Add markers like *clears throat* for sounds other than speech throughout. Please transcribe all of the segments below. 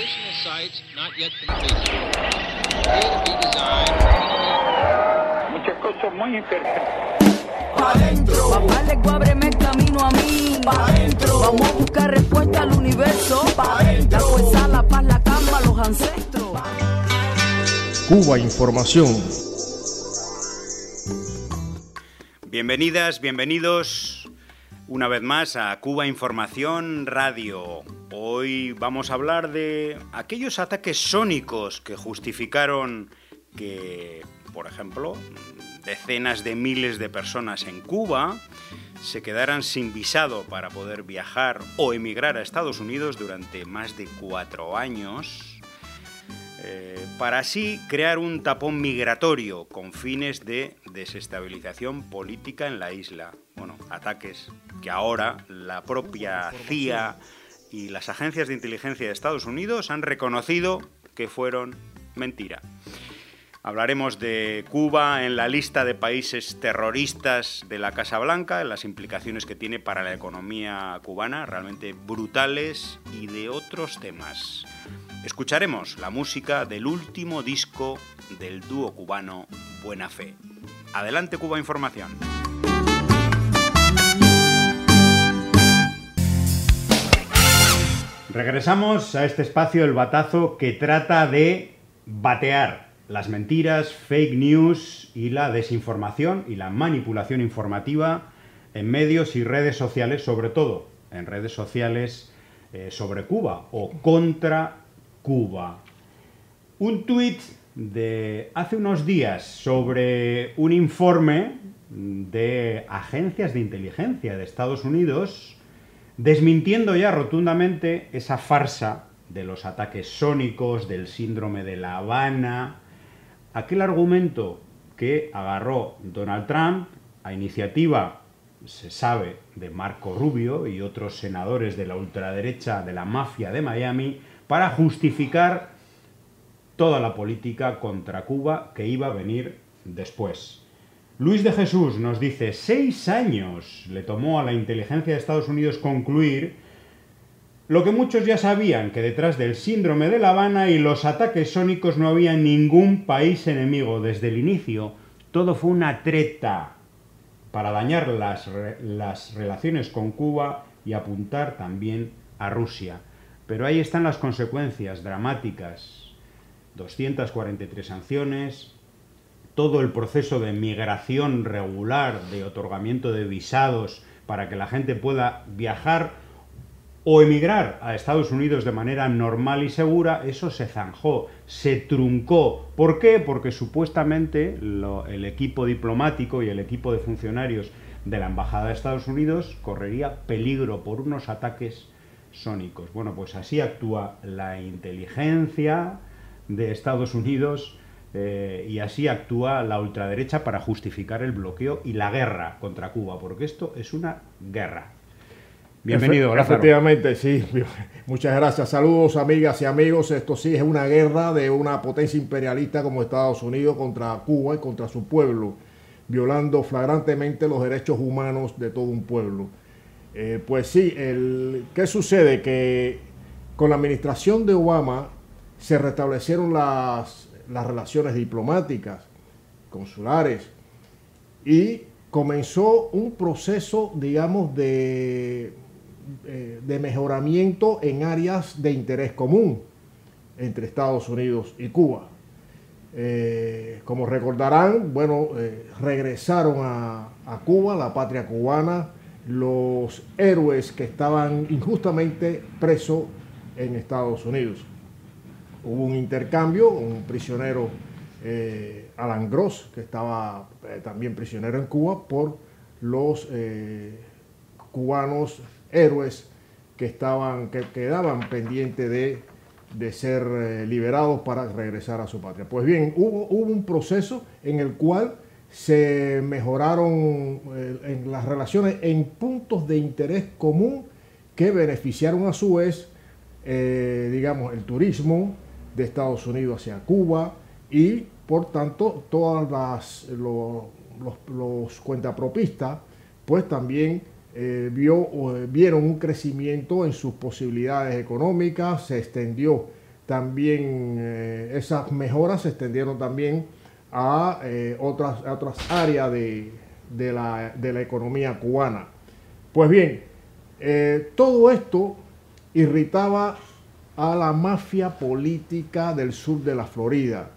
Additional sites not yet completed. Appear to be designed. Muchas cosas muy interesantes. Pa' dentro, Papá le ábreme el camino a mí. pa' dentro, Vamos a buscar respuesta al universo. Pa' dentro. La fuerza, la paz, la calma, los ancestros. Cuba Información. Bienvenidas, bienvenidos una vez más a Cuba Información Radio. Hoy vamos a hablar de aquellos ataques sónicos que justificaron que, por ejemplo, decenas de miles de personas en Cuba se quedaran sin visado para poder viajar o emigrar a Estados Unidos durante más de cuatro años. Eh, para así crear un tapón migratorio con fines de desestabilización política en la isla. Bueno, ataques que ahora la propia CIA y las agencias de inteligencia de Estados Unidos han reconocido que fueron mentira. Hablaremos de Cuba en la lista de países terroristas de la Casa Blanca, las implicaciones que tiene para la economía cubana, realmente brutales, y de otros temas. Escucharemos la música del último disco del dúo cubano Buena Fe. Adelante Cuba Información. Regresamos a este espacio El Batazo que trata de batear las mentiras, fake news y la desinformación y la manipulación informativa en medios y redes sociales, sobre todo en redes sociales eh, sobre Cuba o contra Cuba. Un tuit de hace unos días sobre un informe de agencias de inteligencia de Estados Unidos desmintiendo ya rotundamente esa farsa de los ataques sónicos, del síndrome de La Habana, aquel argumento que agarró Donald Trump a iniciativa, se sabe, de Marco Rubio y otros senadores de la ultraderecha de la mafia de Miami, para justificar toda la política contra Cuba que iba a venir después. Luis de Jesús nos dice, seis años le tomó a la inteligencia de Estados Unidos concluir lo que muchos ya sabían, que detrás del síndrome de La Habana y los ataques sónicos no había ningún país enemigo desde el inicio. Todo fue una treta para dañar las, las relaciones con Cuba y apuntar también a Rusia. Pero ahí están las consecuencias dramáticas. 243 sanciones, todo el proceso de migración regular, de otorgamiento de visados para que la gente pueda viajar o emigrar a Estados Unidos de manera normal y segura, eso se zanjó, se truncó. ¿Por qué? Porque supuestamente el equipo diplomático y el equipo de funcionarios de la Embajada de Estados Unidos correría peligro por unos ataques sónicos. Bueno, pues así actúa la inteligencia de Estados Unidos eh, y así actúa la ultraderecha para justificar el bloqueo y la guerra contra Cuba, porque esto es una guerra. Bienvenido, Efe-. Efectivamente, sí. Muchas gracias. Saludos, amigas y amigos. Esto sí es una guerra de una potencia imperialista como Estados Unidos contra Cuba y contra su pueblo, violando flagrantemente los derechos humanos de todo un pueblo. Eh, pues sí, el, ¿qué sucede? Que con la administración de Obama se restablecieron las, las relaciones diplomáticas, consulares, y comenzó un proceso, digamos, de, eh, de mejoramiento en áreas de interés común entre Estados Unidos y Cuba. Eh, como recordarán, bueno, eh, regresaron a, a Cuba, la patria cubana, los héroes que estaban injustamente presos en Estados Unidos. Hubo un intercambio, un prisionero, eh, Alan Gross, que estaba eh, también prisionero en Cuba, por los eh, cubanos héroes que estaban, que quedaban pendientes de, de ser liberados para regresar a su patria. Pues bien, hubo, hubo un proceso en el cual se mejoraron las relaciones en puntos de interés común que beneficiaron a su vez, digamos, el turismo de Estados Unidos hacia Cuba y, por tanto, todas las lo- los, los cuentapropistas, pues también eh, vio, eh, vieron un crecimiento en sus posibilidades económicas, se extendió también eh, esas mejoras se extendieron también a, eh, otras, otras áreas de, de la, de la economía cubana. Pues bien, todo esto irritaba a la mafia política del sur de la Florida.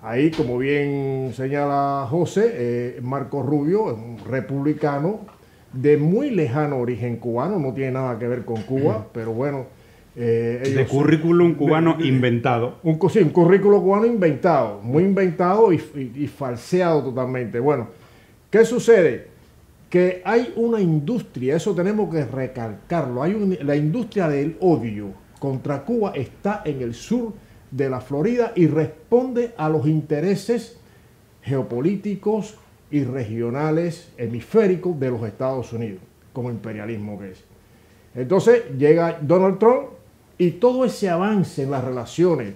Ahí, como bien señala José, eh, Marco Rubio es un republicano de muy lejano origen cubano, no tiene nada que ver con Cuba, pero bueno. eh, De ellos- currículum cubano de- de- inventado. un, sí, un currículo cubano inventado, muy inventado y, y- y falseado totalmente. Bueno, ¿qué sucede? Que hay una industria, eso tenemos que recalcarlo, hay un- la industria del odio contra Cuba está en el sur de la Florida y responde a los intereses geopolíticos y regionales hemisféricos de los Estados Unidos, como imperialismo que es. Entonces llega Donald Trump y todo ese avance en las relaciones,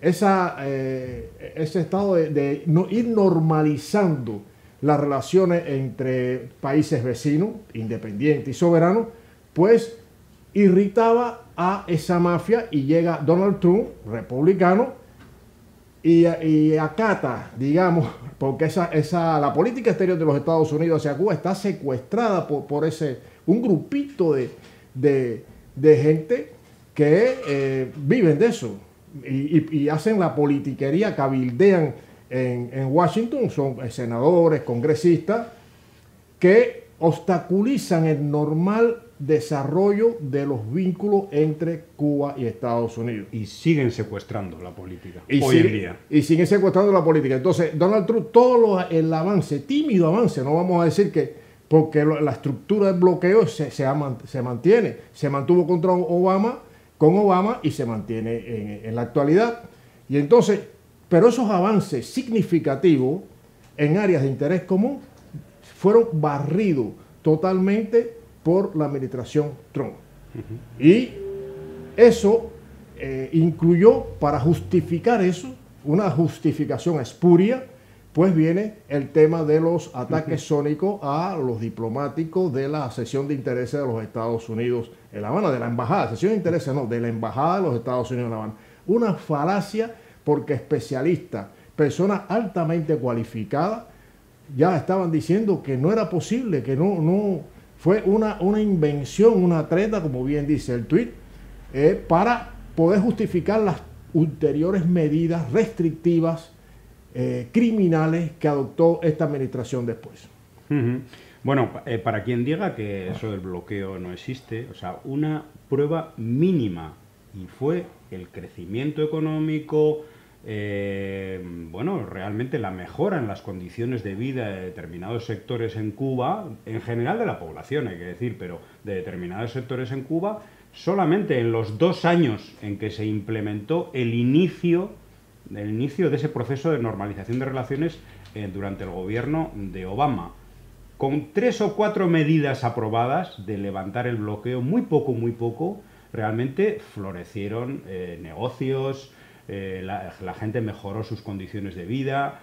esa, eh, ese estado de, de no- ir normalizando las relaciones entre países vecinos, independientes y soberanos, pues irritaba a esa mafia y llega Donald Trump, republicano, y, y acata, digamos, *laughs* porque esa, esa, la política exterior de los Estados Unidos hacia Cuba está secuestrada por, por ese, un grupito de, de, de gente que eh, viven de eso y, y- hacen la politiquería, cabildean en, en Washington, son eh, senadores, congresistas, que obstaculizan el normal desarrollo de los vínculos entre Cuba y Estados Unidos. Y siguen secuestrando la política Y hoy sigue- en día. Y siguen secuestrando la política. Entonces, Donald Trump, todo lo- el avance, tímido avance, no vamos a decir que, porque lo- la estructura del bloqueo se, se, mantiene. Se mantuvo contra Obama, con Obama y se mantiene en, en la actualidad. Y entonces, pero esos avances significativos en áreas de interés común fueron barridos totalmente por la administración Trump. Y eso eh, incluyó, para justificar eso, una justificación espuria, pues viene el tema de los ataques sónicos a los diplomáticos de la sesión de intereses de los Estados Unidos en La Habana, de la embajada, sesión de intereses no, de la embajada de los Estados Unidos en La Habana. Una falacia porque especialistas, personas altamente cualificadas, ya estaban diciendo que no era posible, que no, no fue una, una invención, una treta, como bien dice el tuit, eh, para poder justificar las ulteriores medidas restrictivas eh, criminales que adoptó esta administración después. Bueno, eh, para quien diga que eso del bloqueo no existe, o sea, una prueba mínima y fue el crecimiento económico, eh, bueno, realmente la mejora en las condiciones de vida de determinados sectores en Cuba, en general de la población, hay que decir, pero de determinados sectores en Cuba, solamente en los dos años en que se implementó el inicio el inicio de ese proceso de normalización de relaciones eh, durante el gobierno de Obama. Con tres o cuatro medidas aprobadas de levantar el bloqueo, muy poco, muy poco, realmente florecieron eh, negocios, eh, la, gente mejoró sus condiciones de vida.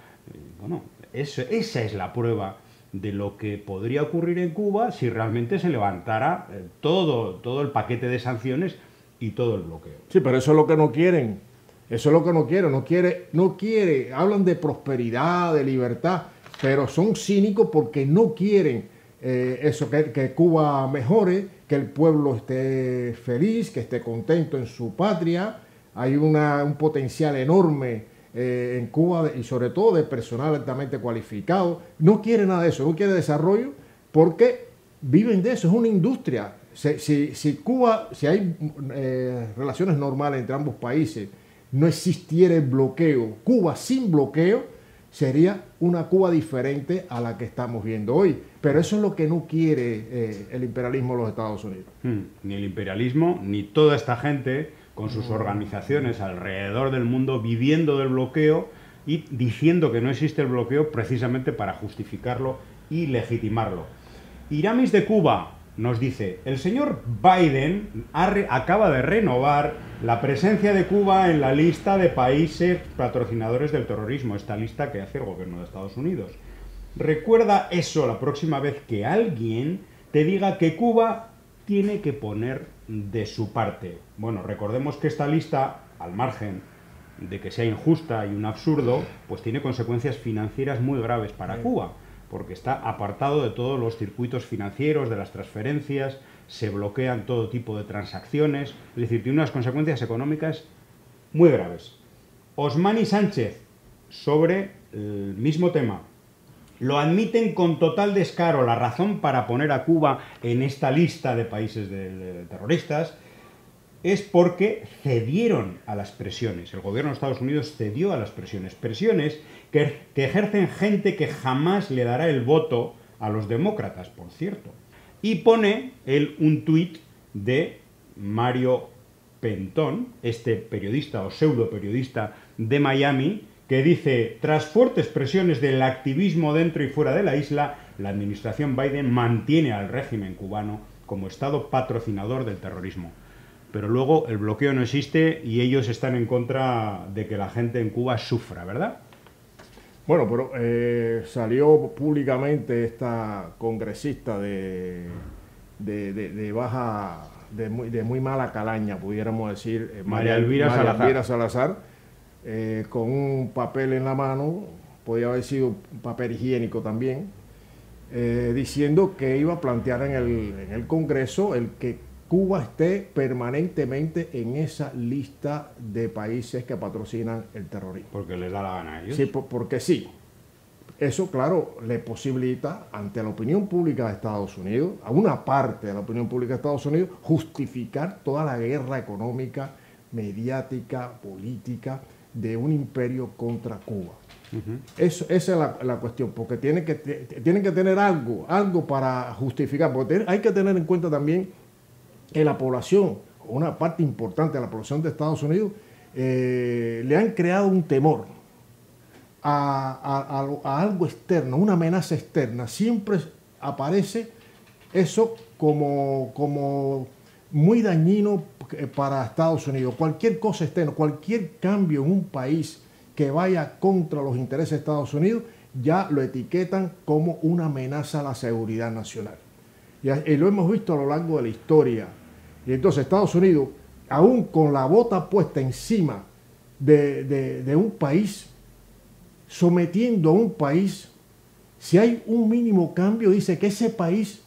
Bueno, eso- esa es la prueba de lo que podría ocurrir en Cuba si realmente se levantara eh, todo, todo el paquete de sanciones y todo el bloqueo. Sí, pero eso es lo que no quieren. Eso es lo que no quieren. No quiere, no quiere. Hablan de prosperidad, de libertad, pero son cínicos porque no quieren eh, eso, que, que Cuba mejore, que el pueblo esté feliz, que esté contento en su patria. Hay un potencial enorme eh, en Cuba y sobre todo de personal altamente cualificado. No quiere nada de eso, no quiere desarrollo porque viven de eso, es una industria. Si Cuba, si hay eh, relaciones normales entre ambos países, no existiera el bloqueo, Cuba sin bloqueo sería una Cuba diferente a la que estamos viendo hoy. Pero eso es lo que no quiere eh, el imperialismo de los Estados Unidos. Hmm, Ni el imperialismo, ni toda esta gente con sus organizaciones alrededor del mundo viviendo del bloqueo y diciendo que no existe el bloqueo precisamente para justificarlo y legitimarlo. Iramis de Cuba nos dice, el señor Biden acaba de renovar la presencia de Cuba en la lista de países patrocinadores del terrorismo, esta lista que hace el gobierno de Estados Unidos. Recuerda eso la próxima vez que alguien te diga que Cuba tiene que poner de su parte. Bueno, recordemos que esta lista al margen de que sea injusta y un absurdo, pues tiene consecuencias financieras muy graves para Cuba, porque está apartado de todos los circuitos financieros, de las transferencias, se bloquean todo tipo de transacciones, es decir, tiene unas consecuencias económicas muy graves. Osmani Sánchez, sobre el mismo tema, lo admiten con total descaro. La razón para poner a Cuba en esta lista de países terroristas es porque cedieron a las presiones. El gobierno de Estados Unidos cedió a las presiones. Presiones que, que ejercen gente que jamás le dará el voto a los demócratas, por cierto. Y pone él un tuit de Mario Pentón, este periodista o pseudo periodista de Miami, que dice, tras fuertes presiones del activismo dentro y fuera de la isla, la administración Biden mantiene al régimen cubano como Estado patrocinador del terrorismo. Pero luego el bloqueo no existe y ellos están en contra de que la gente en Cuba sufra, ¿verdad? Bueno, pero eh, salió públicamente esta congresista de, de, de- de baja, de muy, de muy mala calaña, pudiéramos decir, eh, María Elvira María Salazar. Elvira Salazar, eh, con un papel en la mano, podía haber sido un papel higiénico también, eh, diciendo que iba a plantear en el, en el Congreso el que Cuba esté permanentemente en esa lista de países que patrocinan el terrorismo. Porque les da la gana a ellos. Sí, por- porque sí. Eso, claro, le posibilita ante la opinión pública de Estados Unidos, a una parte de la opinión pública de Estados Unidos, justificar toda la guerra económica, mediática, política de un imperio contra Cuba. Eso, esa es la, la cuestión, porque tienen que, tienen que tener algo, algo para justificar, porque hay que tener en cuenta también que la población, una parte importante de la población de Estados Unidos, eh, le han creado un temor a, a- a algo externo, una amenaza externa. Siempre aparece eso como, como muy dañino para Estados Unidos. Cualquier cosa externa, cualquier cambio en un país que vaya contra los intereses de Estados Unidos, ya lo etiquetan como una amenaza a la seguridad nacional. Y, lo hemos visto a lo largo de la historia. Y entonces Estados Unidos, aún con la bota puesta encima de, un país, sometiendo a un país, si hay un mínimo cambio, dice que ese país,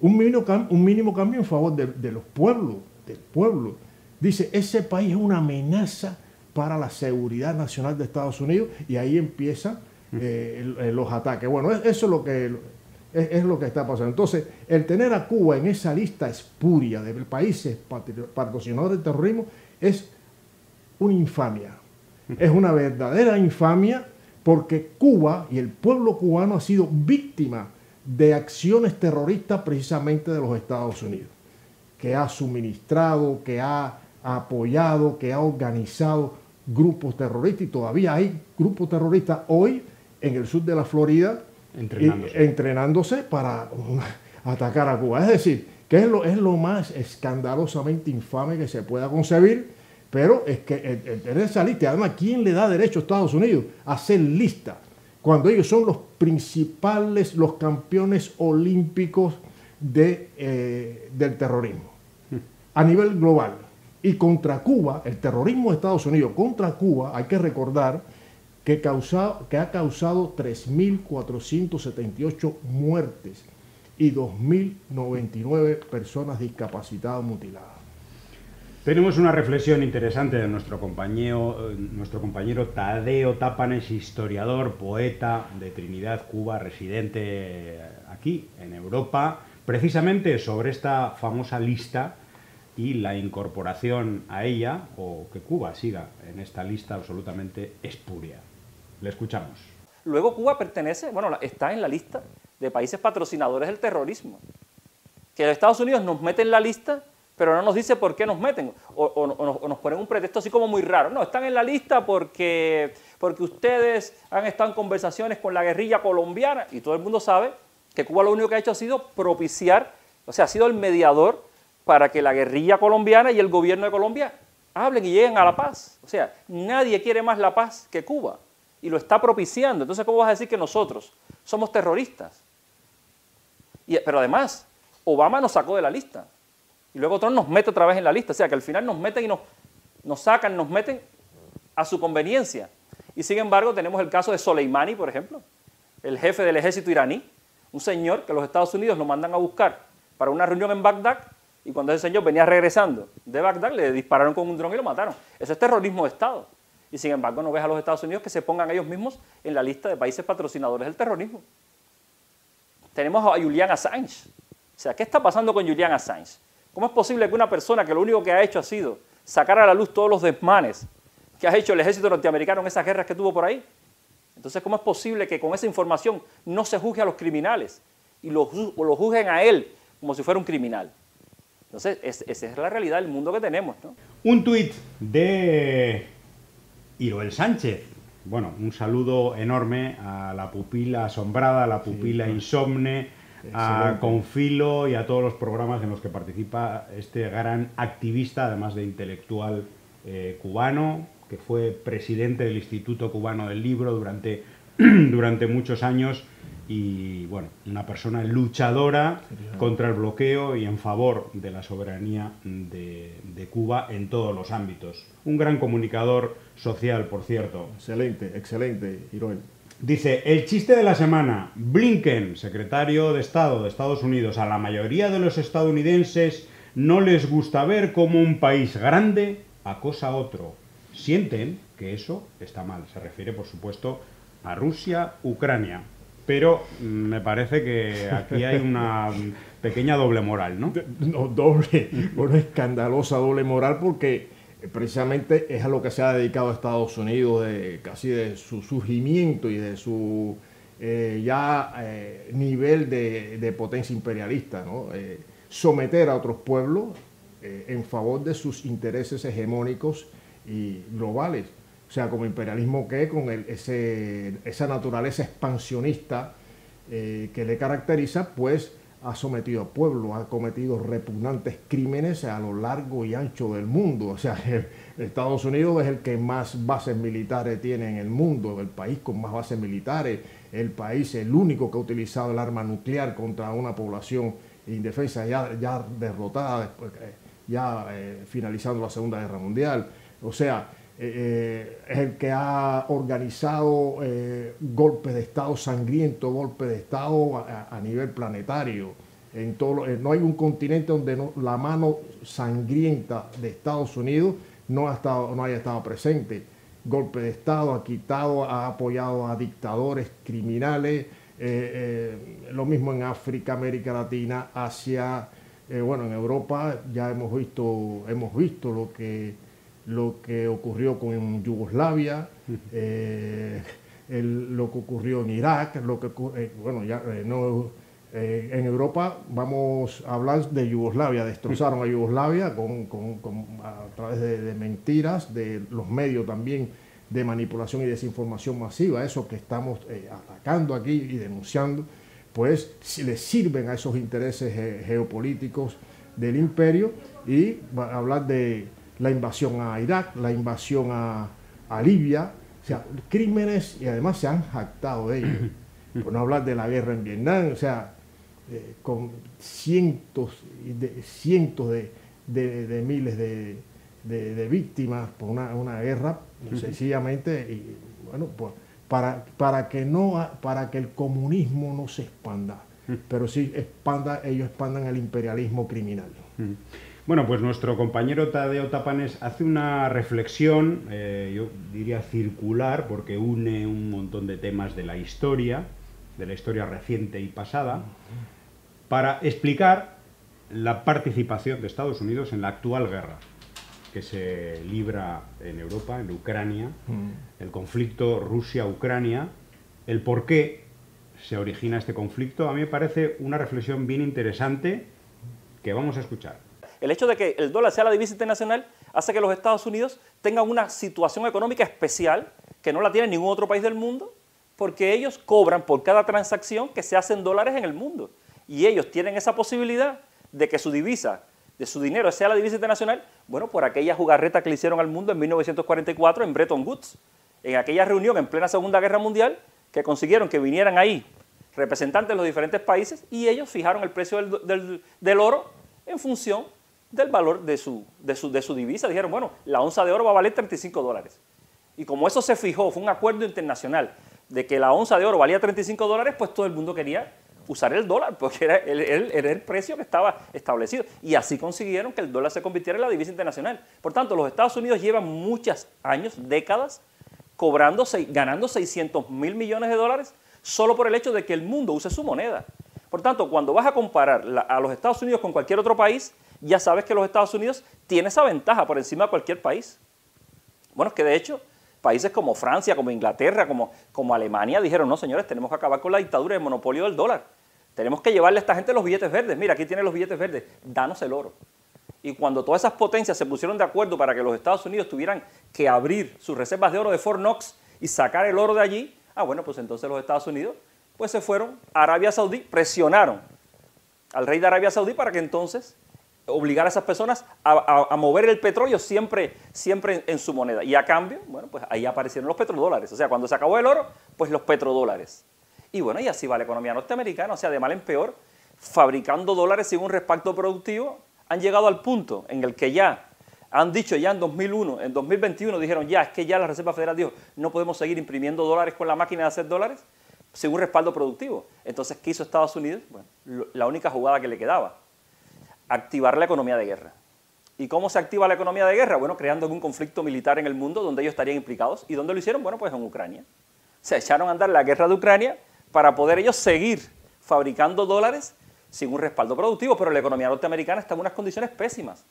un mínimo, un mínimo cambio en favor de los pueblos, del pueblo, dice, ese país es una amenaza para la seguridad nacional de Estados Unidos y ahí empiezan eh, el- los ataques. Bueno, es- eso es lo que es, lo que está pasando. Entonces, el tener a Cuba en esa lista espuria de países patrocinadores del terrorismo es una infamia. Es una verdadera infamia porque Cuba y el pueblo cubano ha sido víctima de acciones terroristas precisamente de los Estados Unidos, que ha suministrado, que ha apoyado, que ha organizado grupos terroristas y todavía hay grupos terroristas hoy en el sur de la Florida Entrenándose. y- entrenándose para *laughs* atacar a Cuba. Es decir, que es lo, es lo más escandalosamente infame que se pueda concebir, pero es que el, el tener esa lista, además, ¿quién le da derecho a Estados Unidos a hacer lista? Cuando ellos son los principales, los campeones olímpicos de, eh, del terrorismo a nivel global. Y contra Cuba, el terrorismo de Estados Unidos contra Cuba, hay que recordar que, causa- que ha causado 3.478 muertes y 2.099 personas discapacitadas mutiladas. Tenemos una reflexión interesante de nuestro compañero, eh, nuestro compañero Tadeo Tapanes, historiador, poeta de Trinidad, Cuba, residente aquí en Europa, precisamente sobre esta famosa lista y la incorporación a ella, o que Cuba siga en esta lista absolutamente espuria. Le escuchamos. Luego Cuba pertenece, bueno, está en la lista de países patrocinadores del terrorismo. Que los Estados Unidos nos meten en la lista, pero no nos dice por qué nos meten. O, o- o nos, o nos ponen un pretexto así como muy raro. No, están en la lista porque, porque ustedes han estado en conversaciones con la guerrilla colombiana y todo el mundo sabe que Cuba lo único que ha hecho ha sido propiciar, o sea, ha sido el mediador para que la guerrilla colombiana y el gobierno de Colombia hablen y lleguen a la paz. O sea, nadie quiere más la paz que Cuba y lo está propiciando. Entonces, ¿cómo vas a decir que nosotros somos terroristas? Pero además, Obama nos sacó de la lista y luego Trump nos mete otra vez en la lista. O sea, que al final nos meten y nos, nos sacan, nos meten a su conveniencia. Y sin embargo tenemos el caso de Soleimani, por ejemplo, el jefe del ejército iraní, un señor que los Estados Unidos lo mandan a buscar para una reunión en Bagdad y cuando ese señor venía regresando de Bagdad le dispararon con un dron y lo mataron. Eso es terrorismo de Estado. Y sin embargo no ves a los Estados Unidos que se pongan ellos mismos en la lista de países patrocinadores del terrorismo. Tenemos a Julian Assange. O sea, ¿qué está pasando con Julian Assange? ¿Cómo es posible que una persona que lo único que ha hecho ha sido sacar a la luz todos los desmanes que ha hecho el ejército norteamericano en esas guerras que tuvo por ahí? Entonces, ¿cómo es posible que con esa información no se juzgue a los criminales y lo, lo juzguen a él como si fuera un criminal? Entonces, es, esa es la realidad del mundo que tenemos. ¿no? Un tuit de Iroel Sánchez. Bueno, un saludo enorme a la pupila asombrada, a la pupila insomne, a Confilo y a todos los programas en los que participa este gran activista, además de intelectual eh, cubano, que fue presidente del Instituto Cubano del Libro durante, *clears throat* durante muchos años y bueno, una persona luchadora contra el bloqueo y en favor de la soberanía de, de, Cuba en todos los ámbitos. Un gran comunicador social, por cierto. Excelente, excelente, Hiroel. Dice, el chiste de la semana, Blinken, secretario de Estado de Estados Unidos, a la mayoría de los estadounidenses no les gusta ver cómo un país grande acosa a otro. Sienten que eso está mal. Se refiere, por supuesto, a Rusia, Ucrania. Pero me parece que aquí hay una pequeña doble moral, ¿no? No, doble, una escandalosa doble moral porque precisamente es a lo que se ha dedicado Estados Unidos, de, casi de su surgimiento y de su eh, ya eh, nivel de, de, potencia imperialista, ¿no? Eh, someter a otros pueblos eh, en favor de sus intereses hegemónicos y globales. O sea, como imperialismo que con ese, esa naturaleza expansionista eh, que le caracteriza, pues ha sometido a pueblo, ha cometido repugnantes crímenes a lo largo y ancho del mundo. O sea, *laughs* Estados Unidos es el que más bases militares tiene en el mundo, el país con más bases militares, el país el único que ha utilizado el arma nuclear contra una población indefensa ya, ya derrotada, eh, ya eh, finalizando la Segunda Guerra Mundial. O sea, eh, es el que ha organizado eh, golpes de Estado sangriento, golpes de Estado a, nivel planetario. En todo, no hay un continente donde la mano sangrienta de Estados Unidos no, ha estado, no haya estado presente. Golpe de Estado, ha quitado, ha apoyado a dictadores criminales, lo mismo en África, América Latina, Asia, bueno, en Europa ya hemos visto, hemos visto lo que lo que ocurrió con Yugoslavia, eh, el, lo que ocurrió en Irak, lo que eh, bueno, ya eh, no, eh, en Europa vamos a hablar de Yugoslavia, destrozaron a Yugoslavia con, con, con, a través de, de, mentiras, de los medios también de manipulación y desinformación masiva, eso que estamos atacando aquí y denunciando, pues si le sirven a esos intereses geopolíticos del imperio y hablar de la invasión a Irak, la invasión a, a Libia, o sea, crímenes y además se han jactado de ellos. *clears throat* Por no hablar de la guerra en Vietnam, o sea, eh, con cientos, de, cientos de, de, de miles de, víctimas por una, una guerra, sencillamente, y, bueno, pues, para, para, que no, para que el comunismo no se expanda, pero sí expanda, ellos expandan el imperialismo criminal. Bueno, pues nuestro compañero Tadeo Tapanes hace una reflexión, eh, yo diría circular, porque une un montón de temas de la historia, de la historia reciente y pasada, para explicar la participación de Estados Unidos en la actual guerra que se libra en Europa, en Ucrania, mm. el conflicto Rusia-Ucrania, el por qué se origina este conflicto, a mí me parece una reflexión bien interesante que vamos a escuchar. El hecho de que el dólar sea la divisa internacional hace que los Estados Unidos tengan una situación económica especial que no la tiene ningún otro país del mundo, porque ellos cobran por cada transacción que se hace en dólares en el mundo. Y ellos tienen esa posibilidad de que su divisa, de su dinero, sea la divisa internacional, bueno, por aquella jugarreta que le hicieron al mundo en 1944 en Bretton Woods, en aquella reunión en plena Segunda Guerra Mundial, que consiguieron que vinieran ahí representantes de los diferentes países y ellos fijaron el precio del, del, del oro en función del valor de su, de, su, de su divisa. Dijeron, bueno, la onza de oro va a valer 35 dólares. Y como eso se fijó, fue un acuerdo internacional de que la onza de oro valía 35 dólares, pues todo el mundo quería usar el dólar, porque era el, era el precio que estaba establecido. Y así consiguieron que el dólar se convirtiera en la divisa internacional. Por tanto, los Estados Unidos llevan muchos años, décadas, cobrando, ganando 600 mil millones de dólares solo por el hecho de que el mundo use su moneda. Por tanto, cuando vas a comparar a los Estados Unidos con cualquier otro país, ya sabes que los Estados Unidos tiene esa ventaja por encima de cualquier país. Bueno, es que de hecho, países como Francia, como Inglaterra, como, como Alemania dijeron, no señores, tenemos que acabar con la dictadura y el monopolio del dólar. Tenemos que llevarle a esta gente los billetes verdes. Mira, aquí tienen los billetes verdes, danos el oro. Y cuando todas esas potencias se pusieron de acuerdo para que los Estados Unidos tuvieran que abrir sus reservas de oro de Fort Knox y sacar el oro de allí, ah, bueno, pues entonces los Estados Unidos pues se fueron a Arabia Saudí, presionaron al rey de Arabia Saudí para que entonces obligara a esas personas a, mover el petróleo siempre, siempre en, su moneda. Y a cambio, bueno, pues ahí aparecieron los petrodólares. O sea, cuando se acabó el oro, pues los petrodólares. Y bueno, y así va la economía norteamericana, o sea, de mal en peor, fabricando dólares sin un respaldo productivo, han llegado al punto en el que ya han dicho ya en 2001, en 2021 dijeron ya, es que ya la Reserva Federal dijo, no podemos seguir imprimiendo dólares con la máquina de hacer dólares sin un respaldo productivo. Entonces, ¿qué hizo Estados Unidos? Bueno, la única jugada que le quedaba, activar la economía de guerra. ¿Y cómo se activa la economía de guerra? Bueno, creando algún conflicto militar en el mundo donde ellos estarían implicados. ¿Y dónde lo hicieron? Bueno, pues en Ucrania. Se echaron a andar la guerra de Ucrania para poder ellos seguir fabricando dólares sin un respaldo productivo, pero la economía norteamericana está en unas condiciones pésimas.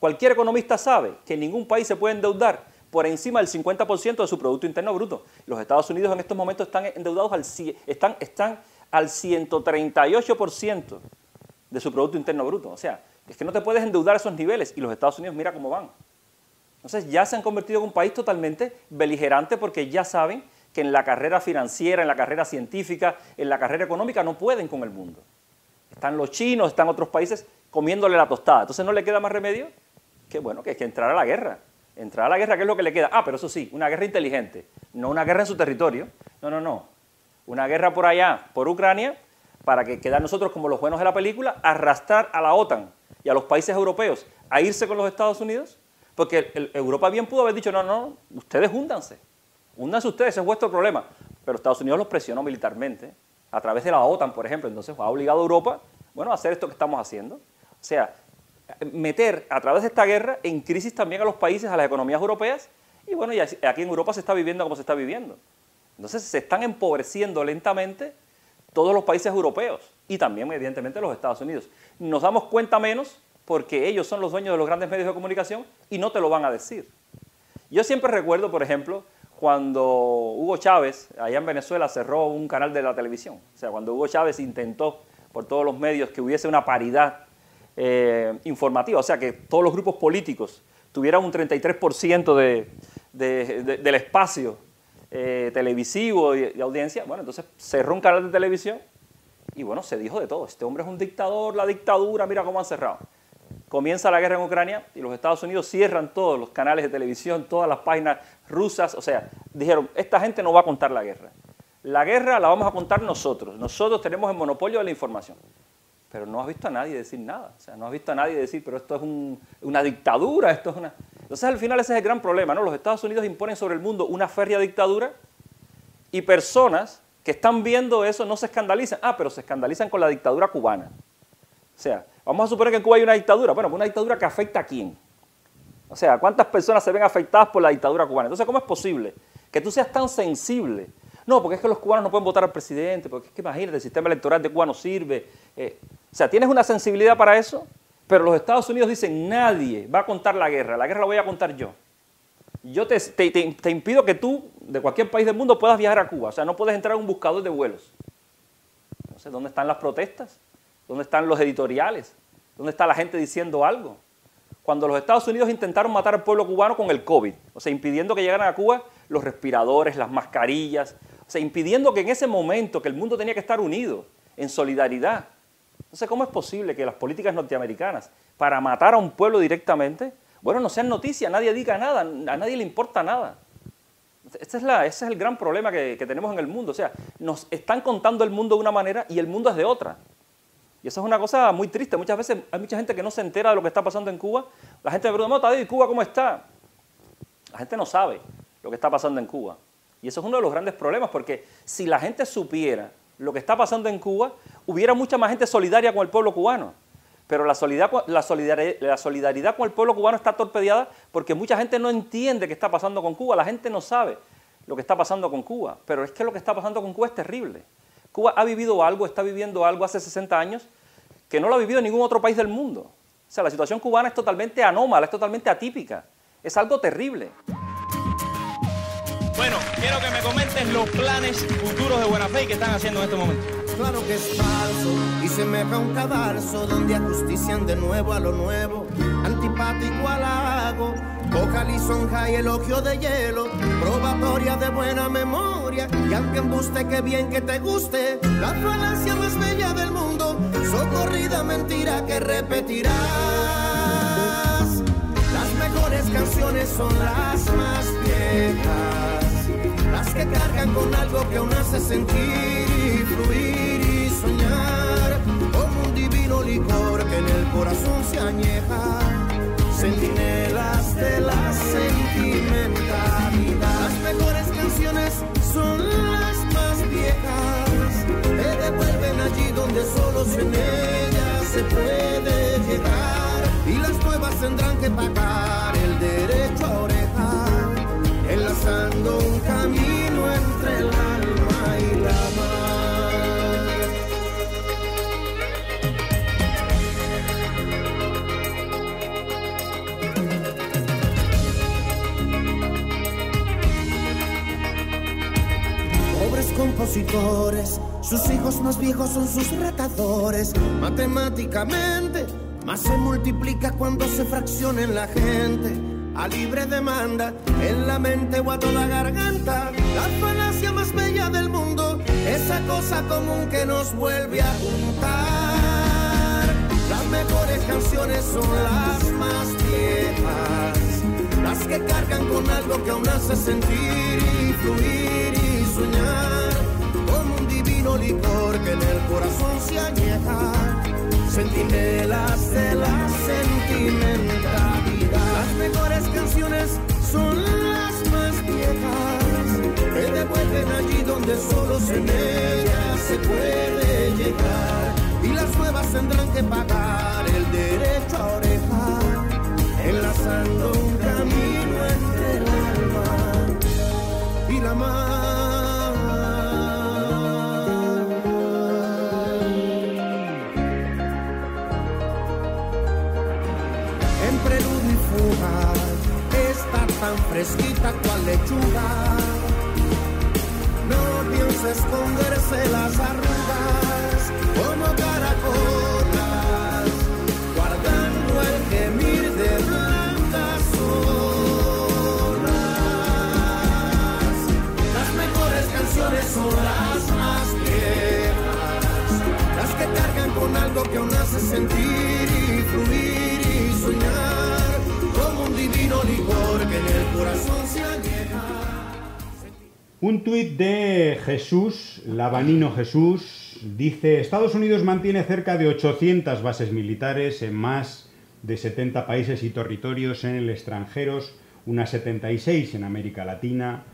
Cualquier economista sabe que ningún país se puede endeudar por encima del 50% de su Producto Interno Bruto. Los Estados Unidos en estos momentos están endeudados al, están, están al 138% de su Producto Interno Bruto. O sea, es que no te puedes endeudar a esos niveles y los Estados Unidos mira cómo van. Entonces ya se han convertido en un país totalmente beligerante porque ya saben que en la carrera financiera, en la carrera científica, en la carrera económica no pueden con el mundo. Están los chinos, están otros países comiéndole la tostada. Entonces no le queda más remedio que bueno, que que entrar a la guerra. Entrar a la guerra, ¿qué es lo que le queda? Ah, pero eso sí, una guerra inteligente, no una guerra en su territorio. No, no, no. Una guerra por allá, por Ucrania, para que quedar nosotros como los buenos de la película, arrastrar a la OTAN y a los países europeos a irse con los Estados Unidos, porque Europa bien pudo haber dicho, no, no, ustedes húndanse, húndanse ustedes, es vuestro problema. Pero Estados Unidos los presionó militarmente, a través de la OTAN, por ejemplo, entonces ha obligado a Europa, bueno, a hacer esto que estamos haciendo. O sea, meter a través de esta guerra en crisis también a los países, a las economías europeas, y bueno, aquí en Europa se está viviendo como se está viviendo. Entonces se están empobreciendo lentamente todos los países europeos y también evidentemente los Estados Unidos. Nos damos cuenta menos porque ellos son los dueños de los grandes medios de comunicación y no te lo van a decir. Yo siempre recuerdo, por ejemplo, cuando Hugo Chávez, allá en Venezuela, cerró un canal de la televisión. O sea, cuando Hugo Chávez intentó por todos los medios que hubiese una paridad eh, informativa, o sea, que todos los grupos políticos tuvieran un 33% de, del espacio eh, televisivo y audiencia, bueno, entonces cerró un canal de televisión y bueno, se dijo de todo. Este hombre es un dictador, la dictadura, mira cómo han cerrado. Comienza la guerra en Ucrania y los Estados Unidos cierran todos los canales de televisión, todas las páginas rusas, o sea, dijeron, esta gente no va a contar la guerra. La guerra la vamos a contar nosotros. Nosotros tenemos el monopolio de la información pero no has visto a nadie decir nada. O sea, no has visto a nadie decir, pero esto es una dictadura, esto es una... Entonces, al final ese es el gran problema, ¿no? Los Estados Unidos imponen sobre el mundo una férrea dictadura y personas que están viendo eso no se escandalizan. Ah, pero se escandalizan con la dictadura cubana. O sea, vamos a suponer que en Cuba hay una dictadura. Bueno, una dictadura que afecta a quién. O sea, ¿cuántas personas se ven afectadas por la dictadura cubana? Entonces, ¿cómo es posible que tú seas tan sensible no, porque es que los cubanos no pueden votar al presidente, porque es que imagínate, el sistema electoral de Cuba no sirve. Eh, o sea, tienes una sensibilidad para eso, pero los Estados Unidos dicen, nadie va a contar la guerra, la guerra la voy a contar yo. Yo te, te, impido que tú, de cualquier país del mundo, puedas viajar a Cuba. O sea, no puedes entrar a un buscador de vuelos. Entonces, ¿dónde están las protestas? ¿Dónde están los editoriales? ¿Dónde está la gente diciendo algo? Cuando los Estados Unidos intentaron matar al pueblo cubano con el COVID, o sea, impidiendo que llegaran a Cuba los respiradores, las mascarillas, o sea, impidiendo que en ese momento que el mundo tenía que estar unido, en solidaridad. Entonces, ¿cómo es posible que las políticas norteamericanas, para matar a un pueblo directamente, bueno, no sean noticias, nadie diga nada, a nadie le importa nada? Este es la, ese es el gran problema que, que tenemos en el mundo. O sea, nos están contando el mundo de una manera y el mundo es de otra. Y eso es una cosa muy triste. Muchas veces hay mucha gente que no se entera de lo que está pasando en Cuba. La gente me pregunta, David, ¿Cuba cómo está? La gente no sabe lo que está pasando en Cuba. Y eso es uno de los grandes problemas, porque si la gente supiera lo que está pasando en Cuba, hubiera mucha más gente solidaria con el pueblo cubano. Pero la solidaridad, con el pueblo cubano está torpedeada porque mucha gente no entiende qué está pasando con Cuba. La gente no sabe lo que está pasando con Cuba. Pero es que lo que está pasando con Cuba es terrible. Cuba ha vivido algo, está viviendo algo hace 60 años que no lo ha vivido ningún otro país del mundo. O sea, la situación cubana es totalmente anómala, es totalmente atípica. Es algo terrible. Bueno, quiero que me comentes los planes futuros de Buena Fe que están haciendo en este momento. Claro que es falso y semeja un cadalso donde ajustician de nuevo a lo nuevo, antipático al lago, coca lisonja y elogio de hielo, probatoria de buena memoria y aunque embuste que bien que te guste, la falacia más bella del mundo, socorrida mentira que repetirás. Las mejores canciones son las más viejas, las que cargan con algo que aún hace sentir y fluir y soñar, como un divino licor que en el corazón se añeja, centinelas de la sentimentalidad. Las mejores canciones son las más viejas, te devuelven allí donde solo en ellas se puede llegar y las nuevas tendrán que pagar el derecho un camino entre el alma y la mar. Pobres compositores, sus hijos más viejos son sus retadores. Matemáticamente, más se multiplica cuando se fracciona en la gente. A libre demanda, en la mente o a toda garganta. La falacia más bella del mundo, esa cosa común que nos vuelve a juntar. Las mejores canciones son las más viejas, las que cargan con algo que aún hace sentir y fluir y soñar, como un divino licor que en el corazón se añeja, centinelas de la sentimentalidad. Las mejores canciones son las más viejas, que devuelven allí donde solo en ellas se puede llegar, y las nuevas tendrán que pagar el derecho a oreja, enlazando un camino entre el alma y la mar. Tan fresquita cual lechuga. No piensa esconderse las arrugas tuit de Jesús, Labanino Jesús, dice, Estados Unidos mantiene cerca de 800 bases militares en más de 70 países y territorios en el extranjero, unas 76 en América Latina.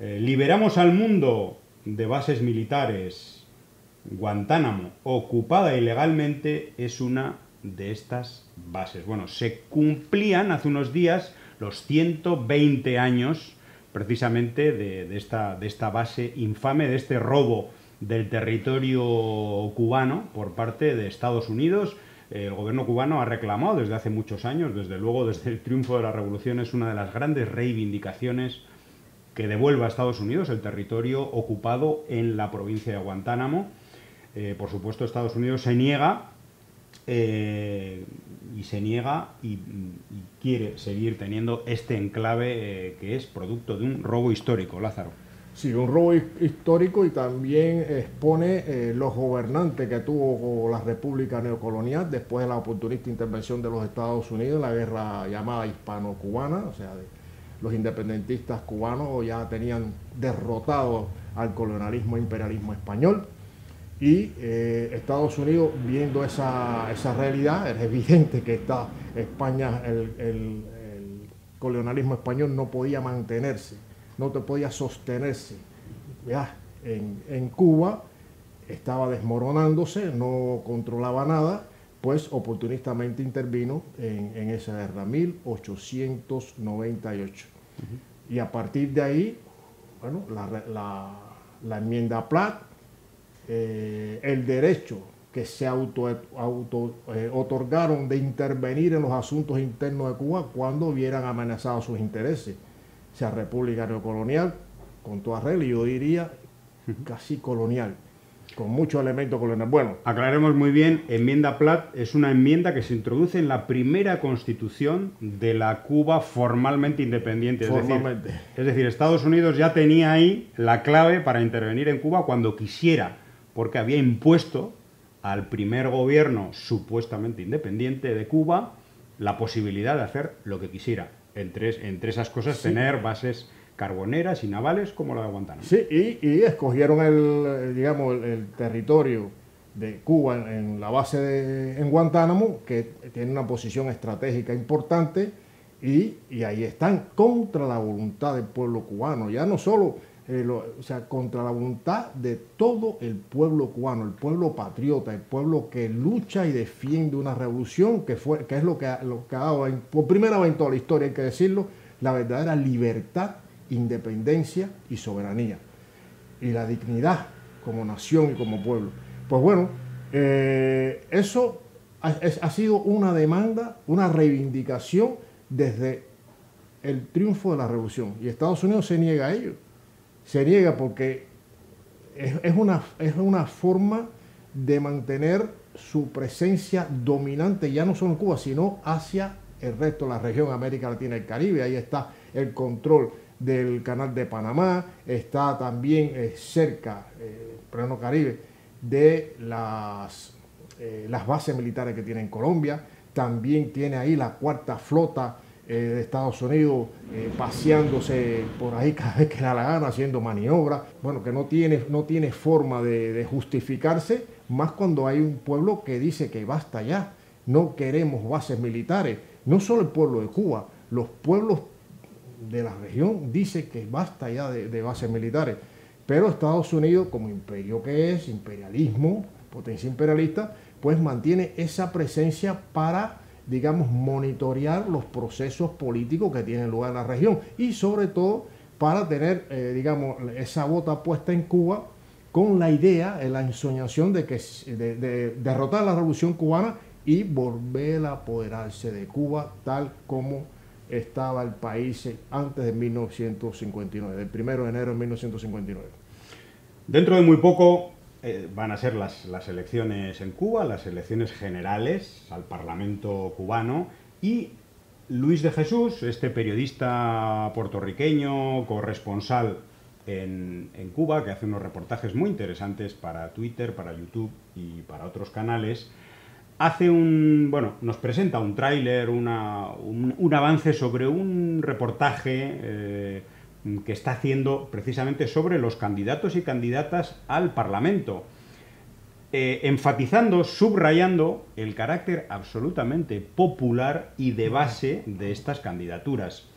Eh, liberamos al mundo de bases militares. Guantánamo, ocupada ilegalmente, es una de estas bases. Bueno, se cumplían hace unos días los 120 años precisamente de, esta, de esta base infame, de este robo del territorio cubano por parte de Estados Unidos. El gobierno cubano ha reclamado desde hace muchos años, desde luego desde el triunfo de la revolución, es una de las grandes reivindicaciones que devuelva a Estados Unidos el territorio ocupado en la provincia de Guantánamo. Eh, por supuesto, Estados Unidos se niega eh, y se niega y, quiere seguir teniendo este enclave eh, que es producto de un robo histórico, Lázaro. Sí, un robo hi- histórico y también expone eh, los gobernantes que tuvo la República Neocolonial después de la oportunista intervención de los Estados Unidos en la guerra llamada hispano-cubana, o sea, los independentistas cubanos ya tenían derrotado al colonialismo e imperialismo español Y eh, Estados Unidos, viendo esa, esa realidad, es evidente que está España, el, el- el colonialismo español no podía mantenerse, no te podía sostenerse. Ya, en, en Cuba estaba desmoronándose, no controlaba nada, pues oportunistamente intervino en, en esa guerra, 1898. Y a partir de ahí, bueno, la, la- la enmienda Platt, eh, el derecho que se auto, auto, eh, otorgaron de intervenir en los asuntos internos de Cuba cuando hubieran amenazado sus intereses. Sea, república neocolonial, con toda regla, yo diría casi colonial, con muchos elementos coloniales. Bueno, Aclaremos muy bien, enmienda Platt es una enmienda que se introduce en la primera constitución de la Cuba formalmente independiente. Es decir- Formalmente. es decir, Estados Unidos ya tenía ahí la clave para intervenir en Cuba cuando quisiera, porque había impuesto al primer gobierno supuestamente independiente de Cuba la posibilidad de hacer lo que quisiera. Entre, entre esas cosas, tener bases carboneras y navales como la de Guantánamo. Sí, y, y escogieron el, digamos, el, el territorio de Cuba en, en la base de en Guantánamo, que tiene una posición estratégica importante, y, y ahí están contra la voluntad del pueblo cubano, ya no solo, eh, o sea, contra la voluntad de todo el pueblo cubano, el pueblo patriota, el pueblo que lucha y defiende una revolución, que, fue, que es lo que, lo que ha dado, por primera vez en toda la historia, hay que decirlo, la verdadera libertad, independencia y soberanía y la dignidad como nación y como pueblo. Pues bueno, eh, eso ha, ha sido una demanda, una reivindicación desde el triunfo de la revolución. Y Estados Unidos se niega a ello. Se niega porque es, una, es una forma de mantener su presencia dominante, ya no solo en Cuba, sino hacia el resto de la región, América Latina y el Caribe. Ahí está el control del canal de Panamá, está también eh, cerca, eh, pleno Caribe, de las, eh, las bases militares que tiene en Colombia. También tiene ahí la cuarta flota eh, de Estados Unidos eh, paseándose por ahí cada vez que da la gana, haciendo maniobras. Bueno, que no tiene, no tiene forma de, justificarse, más cuando hay un pueblo que dice que basta ya, no queremos bases militares. No solo el pueblo de Cuba, los pueblos de la región dice que basta ya de bases militares. Pero Estados Unidos, como imperio que es, imperialismo, potencia imperialista, pues mantiene esa presencia para, digamos, monitorear los procesos políticos que tienen lugar en la región y sobre todo para tener, eh, digamos, esa bota puesta en Cuba con la idea, eh, la ensoñación de, que, de, de derrotar la revolución cubana y volver a apoderarse de Cuba tal como estaba el país antes de 1959, del 1 de enero de 1959. Dentro de muy poco eh, van a ser las, las elecciones en Cuba, las elecciones generales al Parlamento cubano. Y Luis de Jesús, este periodista puertorriqueño, corresponsal en, en Cuba, que hace unos reportajes muy interesantes para Twitter, para YouTube y para otros canales, hace un, bueno, nos presenta un tráiler, un, un avance sobre un reportaje eh, que está haciendo precisamente sobre los candidatos y candidatas al Parlamento, eh, enfatizando, subrayando el carácter absolutamente popular y de base de estas candidaturas.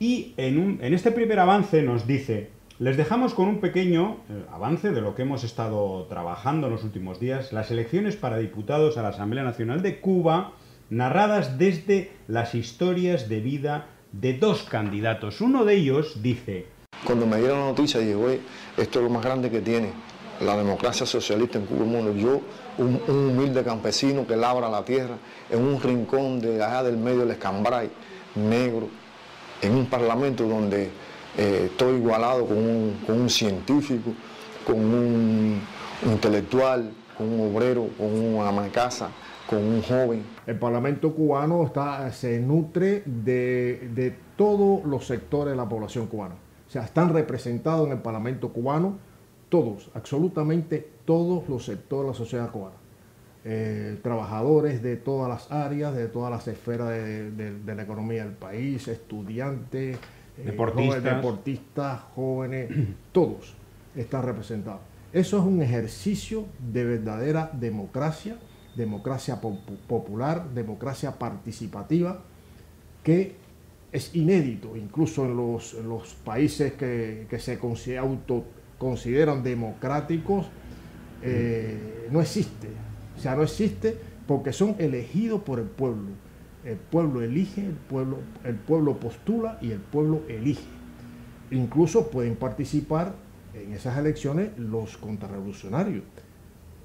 Y en, en este primer avance nos dice, les dejamos con un pequeño eh, avance de lo que hemos estado trabajando en los últimos días, las elecciones para diputados a la Asamblea Nacional de Cuba, narradas desde las historias de vida de dos candidatos. Uno de ellos dice, Cuando me dieron la noticia, dije, "Güey, esto es lo más grande que tiene la democracia socialista en Cuba el mundo. Yo, un, un humilde campesino que labra la tierra en un rincón de allá del medio del Escambray, negro, en un parlamento donde eh, estoy igualado con un, científico, con un intelectual, con un obrero, con un ama de casa, con un joven. El Parlamento cubano está, se nutre de, de todos los sectores de la población cubana. O sea, están representados en el Parlamento cubano todos, absolutamente todos los sectores de la sociedad cubana. Eh, trabajadores de todas las áreas, de todas las esferas de, de- de la economía del país, estudiantes, eh, Deportistas. jóvenes, deportistas, jóvenes, *clears throat* todos están representados. Eso es un ejercicio de verdadera democracia, democracia po- popular, democracia participativa, que es inédito, incluso en los, en los países que, que se consi- autoconsideran democráticos, eh, no existe. O sea, no existe porque son elegidos por el pueblo. El pueblo elige, el pueblo, el pueblo postula y el pueblo elige. Incluso pueden participar en esas elecciones los contrarrevolucionarios.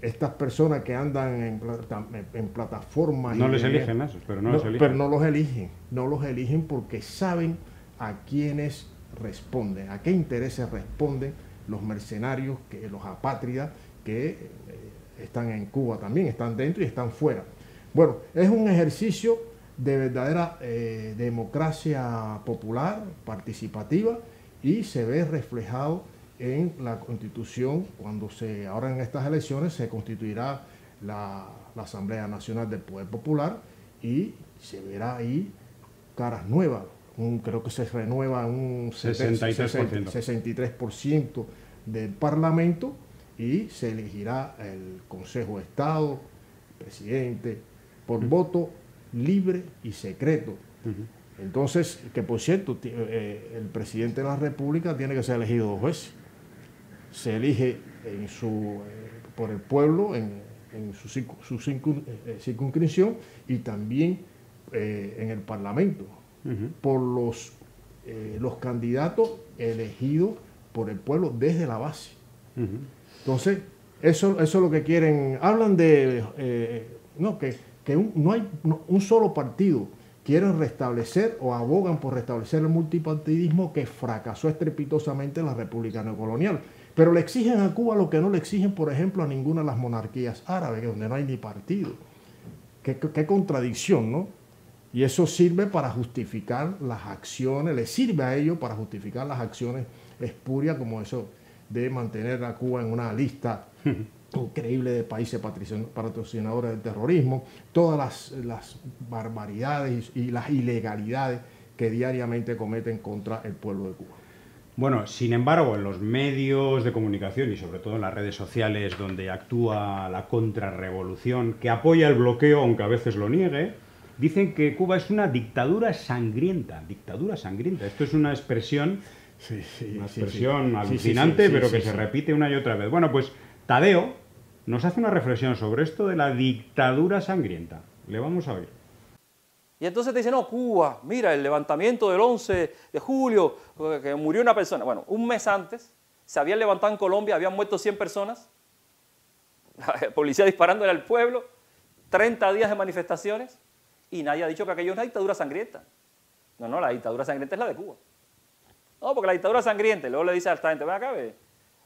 Estas personas que andan en, plata- en plataformas... No y les en- eligen esos, pero no, no, les eligen. pero no los eligen, no los eligen porque saben a quiénes responden, a qué intereses responden los mercenarios, que, los apátridas que eh, están en Cuba también, están dentro y están fuera. Bueno, es un ejercicio de verdadera eh, democracia popular, participativa, y se ve reflejado en la constitución cuando se, ahora en estas elecciones se constituirá la, la Asamblea Nacional del Poder Popular y se verá ahí caras nuevas. Un- creo que se renueva un 63%. 63% del Parlamento y se elegirá el Consejo de Estado, presidente, por voto libre y secreto. Entonces, que por cierto, eh, el presidente de la República tiene que ser elegido dos veces. Se elige en su, eh, por el pueblo en, en su, su circun- eh, circunscripción y también eh, en el Parlamento por los, los candidatos elegidos por el pueblo desde la base. Entonces, eso, eso es lo que quieren. Hablan de eh, no, que, que un, no hay no- un solo partido. Quieren restablecer o abogan por restablecer el multipartidismo que fracasó estrepitosamente en la República Neocolonial. Pero le exigen a Cuba lo que no le exigen, por ejemplo, a ninguna de las monarquías árabes, donde no hay ni partido. Qué, contradicción, ¿no? Y eso sirve para justificar las acciones, le sirve a ellos para justificar las acciones espurias como eso de mantener a Cuba en una lista *laughs* increíble de países patrocinadores del terrorismo, todas las, las barbaridades y las ilegalidades que diariamente cometen contra el pueblo de Cuba. Bueno, sin embargo, en los medios de comunicación y sobre todo en las redes sociales donde actúa la contrarrevolución que apoya el bloqueo, aunque a veces lo niegue, dicen que Cuba es una dictadura sangrienta. Dictadura sangrienta. Esto es una expresión, Sí, sí, una expresión sí. Alucinante, pero que se repite una y otra vez. Bueno, pues Tadeo nos hace una reflexión sobre esto de la dictadura sangrienta. Le vamos a oír. Y entonces te dicen, no, Cuba, mira, el levantamiento del 11 de julio, eh, que murió una persona. Bueno, un mes antes se habían levantado en Colombia, habían muerto 100 personas, la *laughs* policía disparándole al pueblo, 30 días de manifestaciones, y nadie ha dicho que aquello es una dictadura sangrienta. No, no, la dictadura sangrienta es la de Cuba. No, porque la dictadura sangrienta, luego le dice a esta gente, ven acá, ve,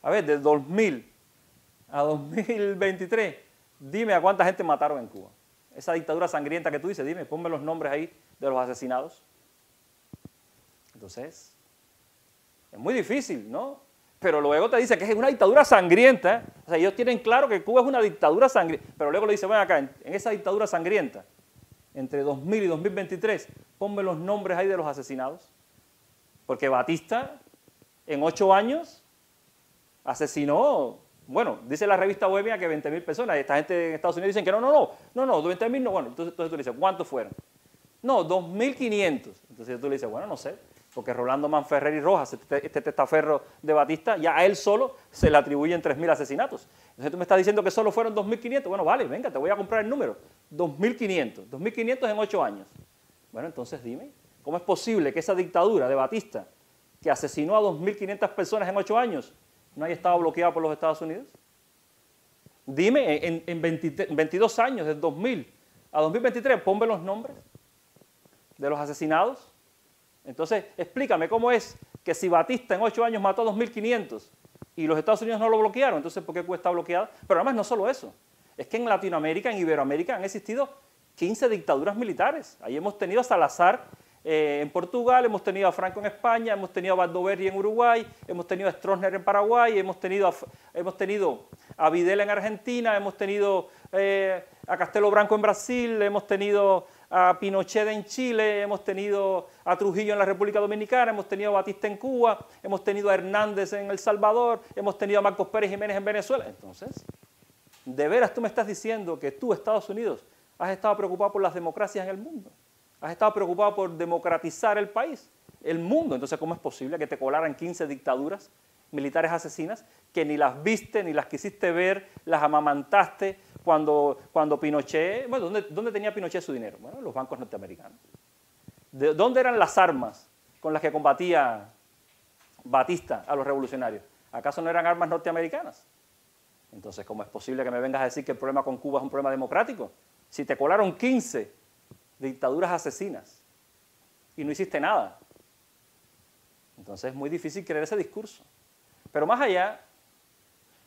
a ver, de 2000 a 2023, dime a cuánta gente mataron en Cuba. Esa dictadura sangrienta que tú dices, dime, ponme los nombres ahí de los asesinados. Entonces, es muy difícil, ¿no? Pero luego te dice que es una dictadura sangrienta. O sea, ellos tienen claro que Cuba es una dictadura sangrienta. Pero luego le dice, ven acá, en esa dictadura sangrienta, entre 2000 y 2023, ponme los nombres ahí de los asesinados. Porque Batista, en ocho años, asesinó, bueno, dice la revista Bohemia que 20.000 personas. Esta gente en Estados Unidos dicen que no, no, no, no, no, 20.000 no. Bueno, entonces, tú le dices, ¿cuántos fueron? No, 2.500. Entonces tú le dices, bueno, no sé, porque Rolando Manferrer y Rojas, este, este testaferro de Batista, ya a él solo se le atribuyen 3.000 asesinatos. Entonces tú me estás diciendo que solo fueron 2.500. Bueno, vale, venga, te voy a comprar el número. 2.500. 2.500 en ocho años. Bueno, entonces dime, ¿cómo es posible que esa dictadura de Batista, que asesinó a 2.500 personas en ocho años, no haya estado bloqueada por los Estados Unidos? Dime, en, en 23 22 años, desde 2000 a 2023, ponme los nombres de los asesinados. Entonces, explícame cómo es que si Batista en ocho años mató a 2.500 y los Estados Unidos no lo bloquearon, entonces ¿por qué Cuba está bloqueada? Pero además no solo eso, es que en Latinoamérica, en Iberoamérica han existido 15 dictaduras militares. Ahí hemos tenido a Salazar eh, en Portugal, hemos tenido a Franco en España, hemos tenido a Baldoverri en Uruguay, hemos tenido a Stroessner en Paraguay, hemos tenido a, Videla en Argentina, hemos tenido eh, a Castelo Branco en Brasil, hemos tenido a Pinochet en Chile, hemos tenido a Trujillo en la República Dominicana, hemos tenido a Batista en Cuba, hemos tenido a Hernández en El Salvador, hemos tenido a Marcos Pérez Jiménez en Venezuela. Entonces, ¿de veras tú me estás diciendo que tú, Estados Unidos, has estado preocupado por las democracias en el mundo? ¿Has estado preocupado por democratizar el país, el mundo? Entonces, ¿cómo es posible que te colaran 15 dictaduras militares asesinas que ni las viste, ni las quisiste ver, las amamantaste cuando, cuando Pinochet, bueno, ¿dónde, ¿dónde tenía Pinochet su dinero? Bueno, en los bancos norteamericanos. ¿De dónde eran las armas con las que combatía Batista a los revolucionarios? ¿Acaso no eran armas norteamericanas? Entonces, ¿cómo es posible que me vengas a decir que el problema con Cuba es un problema democrático? Si te colaron 15 dictaduras asesinas y no hiciste nada. Entonces es muy difícil creer ese discurso. Pero más allá,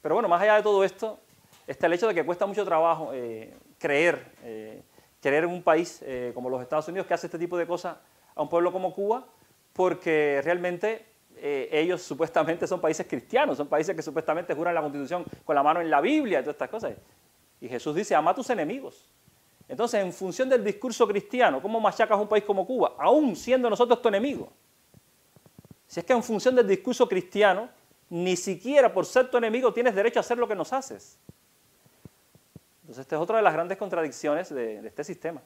pero bueno, más allá de todo esto, está el hecho de que cuesta mucho trabajo eh, creer, eh, creer en un país eh, como los Estados Unidos que hace este tipo de cosas a un pueblo como Cuba, porque realmente ellos supuestamente son países cristianos, son países que supuestamente juran la Constitución con la mano en la Biblia todas estas cosas. Y Jesús dice, ama a tus enemigos. Entonces, en función del discurso cristiano, ¿cómo machacas un país como Cuba? Aún siendo nosotros tu enemigo. Si es que en función del discurso cristiano, ni siquiera por ser tu enemigo tienes derecho a hacer lo que nos haces. Entonces, esta es otra de las grandes contradicciones de, de, este sistema.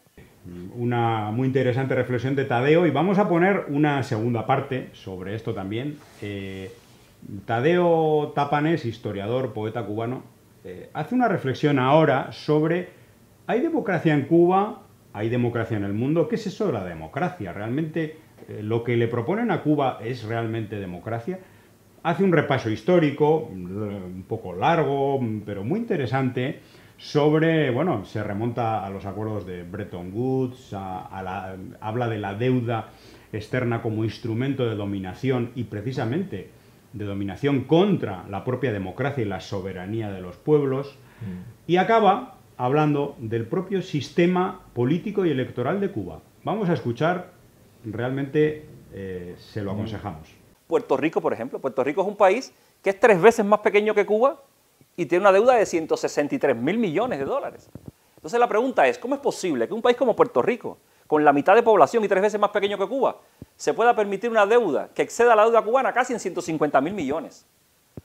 Una muy interesante reflexión de Tadeo y vamos a poner una segunda parte sobre esto también. Eh, Tadeo Tapanes, historiador, poeta cubano, eh, hace una reflexión ahora sobre, ¿hay democracia en Cuba? ¿Hay democracia en el mundo? ¿Qué es eso de la democracia? ¿Realmente eh, lo que le proponen a Cuba es realmente democracia? Hace un repaso histórico, un poco largo, pero muy interesante, sobre, bueno, se remonta a los acuerdos de Bretton Woods, a, a la, habla de la deuda externa como instrumento de dominación y precisamente de dominación contra la propia democracia y la soberanía de los pueblos, mm. y acaba hablando del propio sistema político y electoral de Cuba. Vamos a escuchar, realmente eh, se lo aconsejamos. Puerto Rico, por ejemplo. Puerto Rico es un país que es tres veces más pequeño que Cuba y tiene una deuda de 163 mil millones de dólares. Entonces la pregunta es, ¿cómo es posible que un país como Puerto Rico, con la mitad de población y tres veces más pequeño que Cuba, se pueda permitir una deuda que exceda la deuda cubana casi en 150 mil millones?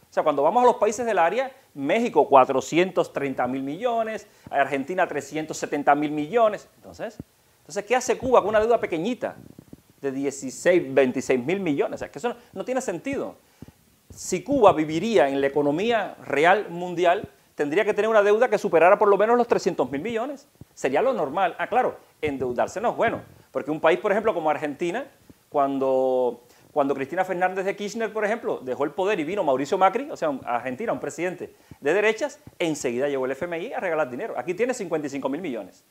O sea, cuando vamos a los países del área, México 430 mil millones, Argentina 370 mil millones. Entonces, entonces, ¿qué hace Cuba con una deuda pequeñita de 16, 26 mil millones? O sea, que eso no, no tiene sentido si Cuba viviría en la economía real mundial, tendría que tener una deuda que superara por lo menos los 300 mil millones. Sería lo normal. Ah, claro, endeudarse no es bueno, porque un país, por ejemplo, como Argentina, cuando, cuando Cristina Fernández de Kirchner, por ejemplo, dejó el poder y vino Mauricio Macri, o sea, Argentina, un presidente de derechas, enseguida llegó el FMI a regalar dinero. Aquí tiene 55 mil millones.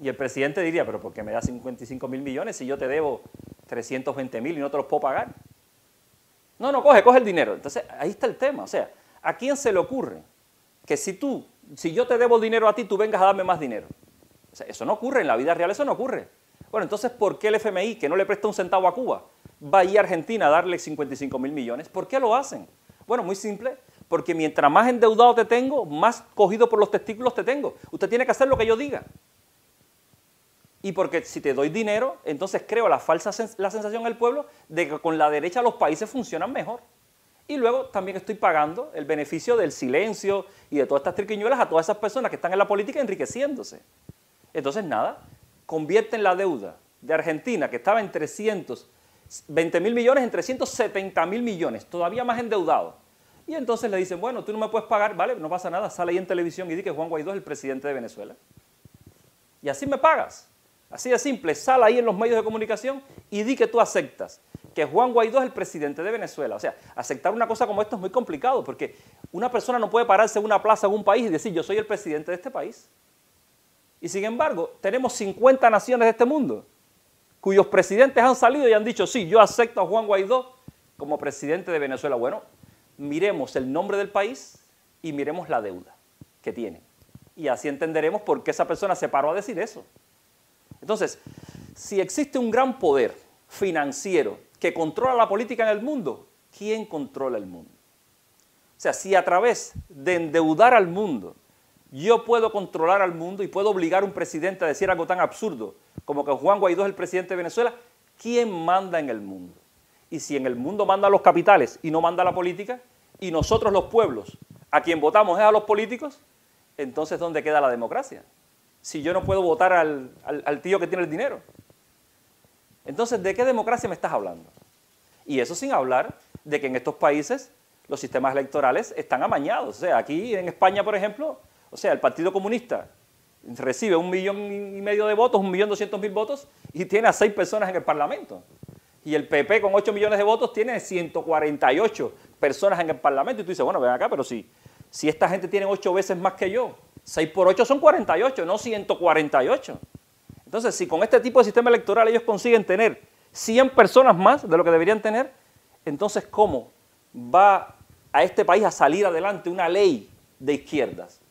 Y el presidente diría, pero ¿por qué me da 55 mil millones si yo te debo 320 mil y no te los puedo pagar? No, no, coge, coge el dinero. Entonces, ahí está el tema. O sea, ¿a quién se le ocurre que si tú, si yo te debo dinero a ti, tú vengas a darme más dinero? Eso no ocurre, en la vida real eso no ocurre. Bueno, entonces, ¿por qué el FMI, que no le presta un centavo a Cuba, va a ir a Argentina a darle 55 mil millones? ¿Por qué lo hacen? Bueno, muy simple, porque mientras más endeudado te tengo, más cogido por los testículos te tengo. Usted tiene que hacer lo que yo diga. Y porque si te doy dinero, entonces creo la falsa la sensación del pueblo de que con la derecha los países funcionan mejor. Y luego también estoy pagando el beneficio del silencio y de todas estas triquiñuelas a todas esas personas que están en la política enriqueciéndose. Entonces, nada, convierten la deuda de Argentina, que estaba en 320 mil millones, en 370 mil millones, todavía más endeudado. Y entonces le dicen, bueno, tú no me puedes pagar, vale, no pasa nada, sale ahí en televisión y di que Juan Guaidó es el presidente de Venezuela. Y así me pagas. Así de simple, sal ahí en los medios de comunicación y di que tú aceptas que Juan Guaidó es el presidente de Venezuela. O sea, aceptar una cosa como esto es muy complicado porque una persona no puede pararse en una plaza en un país y decir yo soy el presidente de este país. Y sin embargo, tenemos 50 naciones de este mundo cuyos presidentes han salido y han dicho, sí, yo acepto a Juan Guaidó como presidente de Venezuela. Bueno, miremos el nombre del país y miremos la deuda que tiene. Y así entenderemos por qué esa persona se paró a decir eso. Entonces, si existe un gran poder financiero que controla la política en el mundo, ¿quién controla el mundo? O sea, si a través de endeudar al mundo yo puedo controlar al mundo y puedo obligar a un presidente a decir algo tan absurdo como que Juan Guaidó es el presidente de Venezuela, ¿quién manda en el mundo? Y si en el mundo mandan los capitales y no manda la política, y nosotros los pueblos, a quien votamos es a los políticos, entonces ¿dónde queda la democracia? Si yo no puedo votar al, al- al tío que tiene el dinero. Entonces, ¿de qué democracia me estás hablando? Y eso sin hablar de que en estos países los sistemas electorales están amañados. O sea, aquí en España, por ejemplo, o sea, el Partido Comunista recibe un millón y medio de votos, un millón doscientos mil votos, y tiene a seis personas en el Parlamento. Y el PP con 8 millones de votos tiene 148 personas en el Parlamento. Y tú dices, bueno, ven acá, pero si, si esta gente tiene 8 veces más que yo, 6 por 8 son 48, no 148. Entonces, si con este tipo de sistema electoral ellos consiguen tener 100 personas más de lo que deberían tener, entonces, ¿cómo va a este país a salir adelante una ley de izquierdas?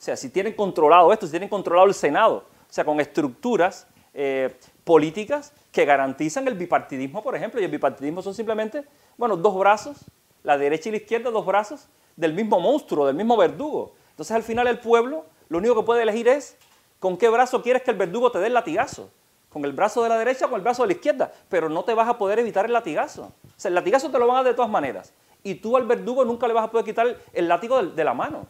O sea, si tienen controlado esto, si tienen controlado el Senado, o sea, con estructuras eh, políticas que garantizan el bipartidismo, por ejemplo, y el bipartidismo son simplemente, bueno, dos brazos, la derecha y la izquierda, dos brazos del mismo monstruo, del mismo verdugo. Entonces, al final, el pueblo lo único que puede elegir es con qué brazo quieres que el verdugo te dé el latigazo. Con el brazo de la derecha o con el brazo de la izquierda. Pero no te vas a poder evitar el latigazo. O sea, el latigazo te lo van a dar de todas maneras. Y tú al verdugo nunca le vas a poder quitar el látigo de, de la mano.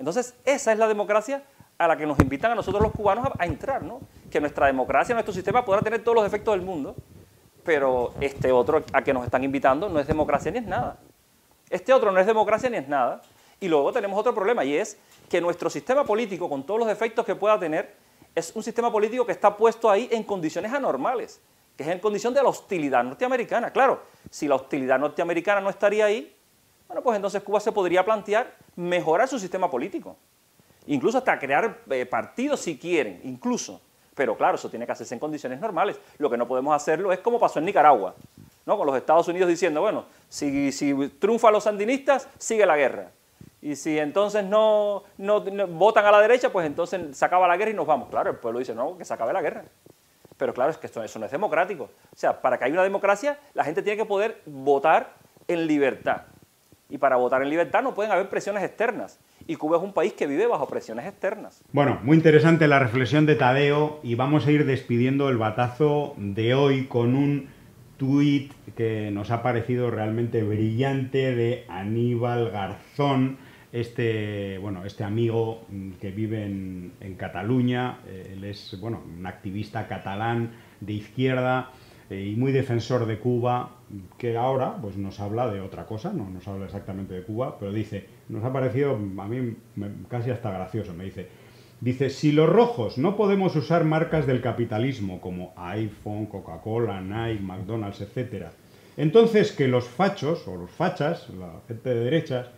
Entonces, esa es la democracia a la que nos invitan a nosotros los cubanos a, a entrar, ¿no? Que nuestra democracia, nuestro sistema podrá tener todos los efectos del mundo, pero este otro a que nos están invitando no es democracia ni es nada. Este otro no es democracia ni es nada. Y luego tenemos otro problema y es que nuestro sistema político, con todos los efectos que pueda tener, es un sistema político que está puesto ahí en condiciones anormales, que es en condición de la hostilidad norteamericana. Claro, si la hostilidad norteamericana no estaría ahí, bueno, pues entonces Cuba se podría plantear mejorar su sistema político. Incluso hasta crear eh, partidos si quieren, incluso. Pero claro, eso tiene que hacerse en condiciones normales. Lo que no podemos hacerlo es como pasó en Nicaragua, ¿no? con los Estados Unidos diciendo, bueno, si, si triunfan los sandinistas, sigue la guerra. Y si entonces no, no, votan a la derecha, pues entonces se acaba la guerra y nos vamos. Claro, el pueblo dice, no, que se acabe la guerra. Pero claro, es que esto, eso no es democrático. O sea, para que haya una democracia, la gente tiene que poder votar en libertad. Y para votar en libertad no pueden haber presiones externas. Y Cuba es un país que vive bajo presiones externas. Bueno, muy interesante la reflexión de Tadeo y vamos a ir despidiendo el batazo de hoy con un tuit que nos ha parecido realmente brillante de Aníbal Garzón, este, bueno, este amigo que vive en, en Cataluña, eh, él es bueno, un activista catalán de izquierda eh, y muy defensor de Cuba, que ahora pues, nos habla de otra cosa, no nos habla exactamente de Cuba, pero dice, nos ha parecido a mí casi hasta gracioso, me dice, dice, si los rojos no podemos usar marcas del capitalismo como iPhone, Coca-Cola, Nike, McDonald's, etcétera, entonces que los fachos o los fachas, la gente de derechas,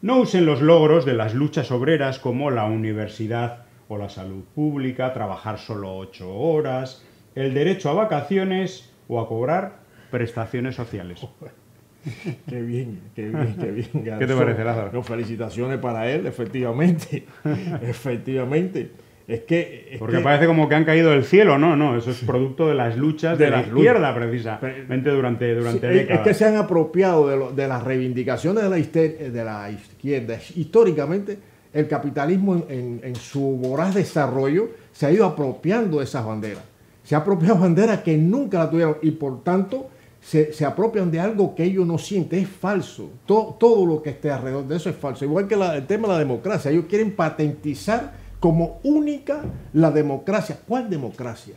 no usen los logros de las luchas obreras como la universidad o la salud pública, trabajar solo ocho horas, el derecho a vacaciones o a cobrar prestaciones sociales. *laughs* Qué bien, qué bien, qué bien. ¿Qué te parece, Lázaro? No, felicitaciones para él, efectivamente. *laughs* efectivamente. Es que. es Porque que- parece como que han caído del cielo, no, no, eso es producto de las luchas de, De la izquierda precisamente durante, durante Sí, décadas. Es que se han apropiado de, lo- de las reivindicaciones de la, de la izquierda. Históricamente, el capitalismo en, en- en su voraz desarrollo se ha ido apropiando de esas banderas. Se ha apropiado banderas que nunca la tuvieron y por tanto se, se apropian de algo que ellos no sienten. Es falso. To- todo lo que esté alrededor de eso es falso. Igual que el tema de la democracia. Ellos quieren patentizar como única la democracia. ¿Cuál democracia?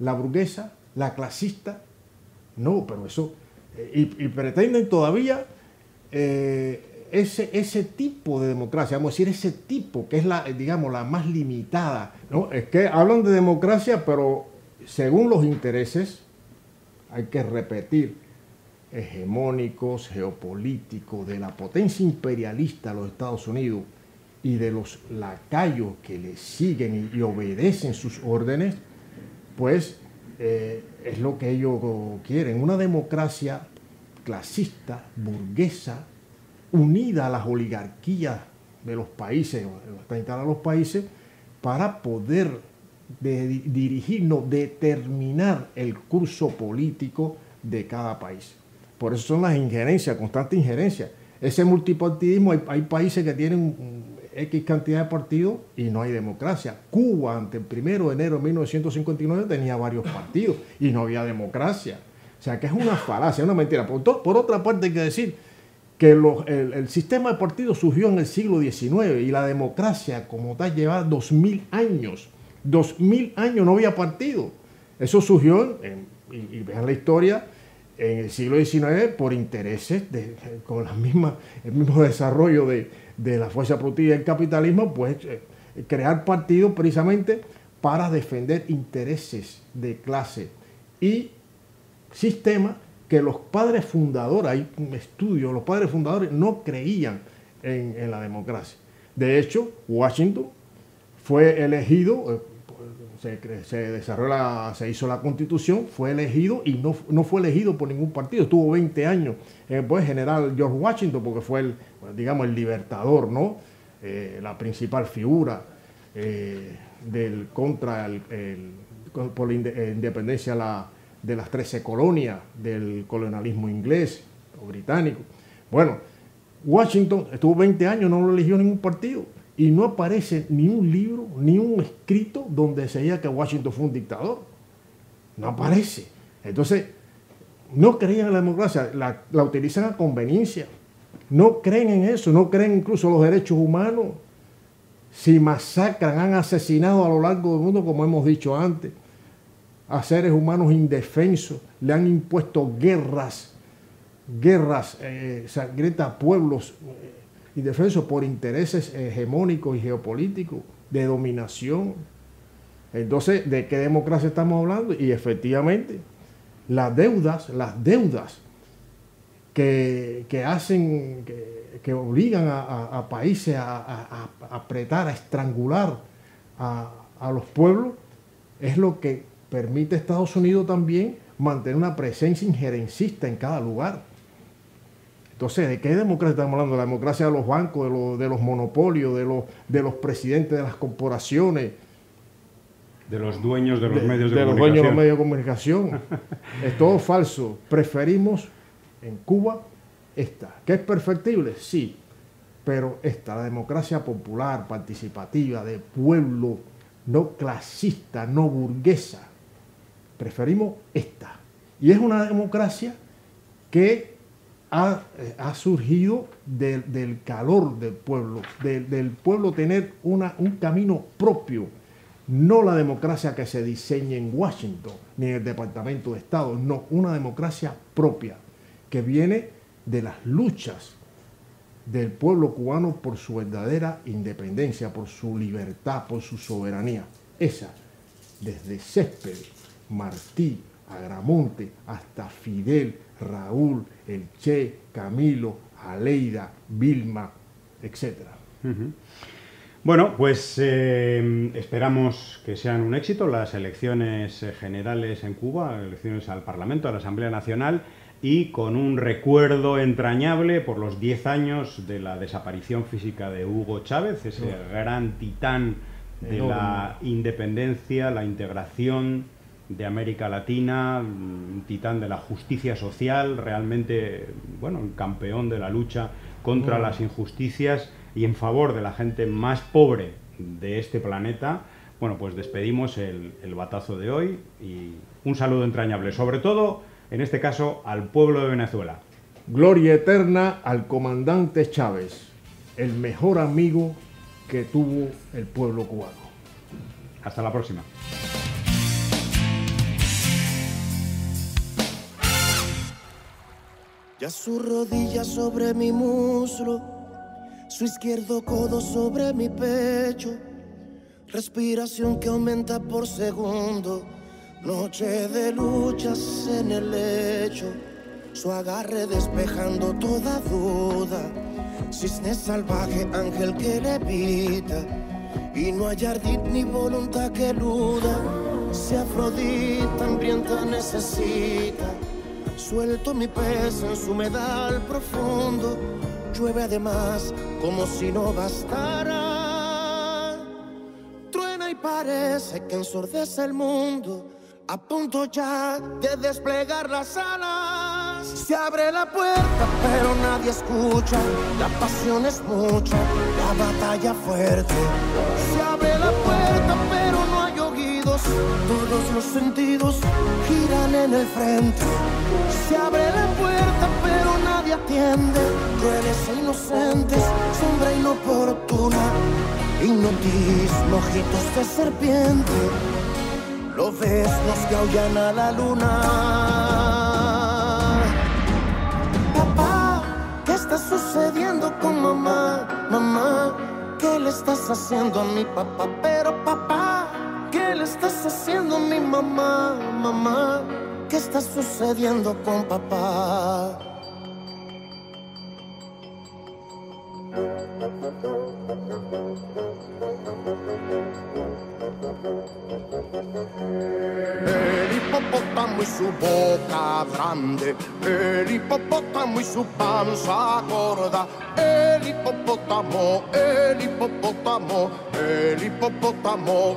¿La burguesa? ¿La clasista? No, pero eso. eh, y, y pretenden todavía eh, ese, ese tipo de democracia, vamos a decir, ese tipo que es la, eh, digamos, la más limitada. ¿no? Es que hablan de democracia, pero según los intereses, hay que repetir, hegemónicos, geopolíticos, de la potencia imperialista de los Estados Unidos y de los lacayos que le siguen y, obedecen sus órdenes, pues eh, es lo que ellos quieren, una democracia clasista, burguesa, unida a las oligarquías de los países, a los países, para poder de- dirigir, no, determinar el curso político de cada país. Por eso son las injerencias, constantes injerencias. Ese multipartidismo, hay, hay países que tienen X cantidad de partidos y no hay democracia. Cuba, ante el primero de enero de 1959, tenía varios partidos y no había democracia. O sea, que es una falacia, una mentira. Por, por otra parte, hay que decir que los- el, el sistema de partidos surgió en el siglo XIX y la democracia como tal lleva 2000 años. 2000 años no había partido. Eso surgió, y, vean la historia, en el siglo XIX por intereses, con la misma, el mismo desarrollo de, de la fuerza productiva y el capitalismo, pues eh, crear partidos precisamente para defender intereses de clase y sistema que los padres fundadores, hay un estudio, los padres fundadores no creían en, en la democracia. De hecho, Washington fue elegido, eh, se, desarrolló la- se hizo la constitución, fue elegido y no, no fue elegido por ningún partido, estuvo 20 años el poder general George Washington porque fue el, digamos, el libertador, ¿no? Eh, la principal figura eh, del contra el, por la inde- eh, independencia la- de las 13 colonias del colonialismo inglés o británico. Bueno, Washington estuvo 20 años, no lo eligió ningún partido y no aparece ni un libro, ni un escrito donde se diga que Washington fue un dictador. No aparece. Entonces, no creían en la democracia, la, utilizan a conveniencia. No creen en eso, no creen incluso en los derechos humanos. Si masacran, han asesinado a lo largo del mundo, como hemos dicho antes, a seres humanos indefensos, le han impuesto guerras, guerras eh, sangrientas a pueblos eh, indefensos por intereses hegemónicos y geopolíticos de dominación. Entonces, ¿de qué democracia estamos hablando? Y efectivamente, las deudas, las deudas que, que hacen, que, que obligan a, países a apretar, a estrangular a, a los pueblos, es lo que permite a Estados Unidos también mantener una presencia injerencista en cada lugar. Entonces, ¿de qué democracia estamos hablando? La democracia de los bancos, de los, de los monopolios, de los, de los presidentes de las corporaciones, De los dueños de los de, medios de, de los dueños de los comunicación. medios de comunicación. *laughs* es todo falso. Preferimos en Cuba esta. ¿Que es perfectible? Sí. Pero esta, la democracia popular, participativa, de pueblo, no clasista, no burguesa. Preferimos esta. Y es una democracia que ha, eh, ha surgido del, calor del pueblo, del, del pueblo tener una, un camino propio, no la democracia que se diseña en Washington ni en el Departamento de Estado, no, una democracia propia que viene de las luchas del pueblo cubano por su verdadera independencia, por su libertad, por su soberanía. Esa, desde Céspedes, Martí, Agramonte, hasta Fidel, Raúl, El Che, Camilo, Aleida, Vilma, etc. Bueno, pues eh, esperamos que sean un éxito las elecciones generales en Cuba, elecciones al Parlamento, a la Asamblea Nacional y con un recuerdo entrañable por los 10 años de la desaparición física de Hugo Chávez, ese gran titán de la independencia, la integración de América Latina, un titán de la justicia social, realmente, bueno, un campeón de la lucha contra Mm. las injusticias y en favor de la gente más pobre de este planeta. Bueno, pues despedimos el, el batazo de hoy y un saludo entrañable, sobre todo, en este caso, al pueblo de Venezuela. Gloria eterna al comandante Chávez, el mejor amigo que tuvo el pueblo cubano. Hasta la próxima. Ya su rodilla sobre mi muslo, su izquierdo codo sobre mi pecho, respiración que aumenta por segundo, noche de luchas en el lecho, su agarre despejando toda duda, cisne salvaje, ángel que levita, y no hay ardid ni voluntad que eluda, si Afrodita hambrienta necesita. Suelto mi pez en su medal profundo. Llueve además como si no bastara. Truena y parece que ensordece el mundo. A punto ya de desplegar las alas. Se abre la puerta, pero nadie escucha. La pasión es mucha, la batalla fuerte. Todos los sentidos giran en el frente. Se abre la puerta, pero nadie atiende. Crueles e inocentes, sombra inoportuna. Hipnotismo, ojitos de serpiente. Lo ves, nos que aullan a la luna. Papá, ¿qué está sucediendo con mamá? Mamá, ¿qué le estás haciendo a mi papá? Pero papá, ¿qué le estás haciendo mi mamá? Mamá, ¿qué está sucediendo con papá? El hipopótamo y su boca grande, el hipopótamo y su panza gorda, el hipopótamo, el hipopótamo, el hipopótamo.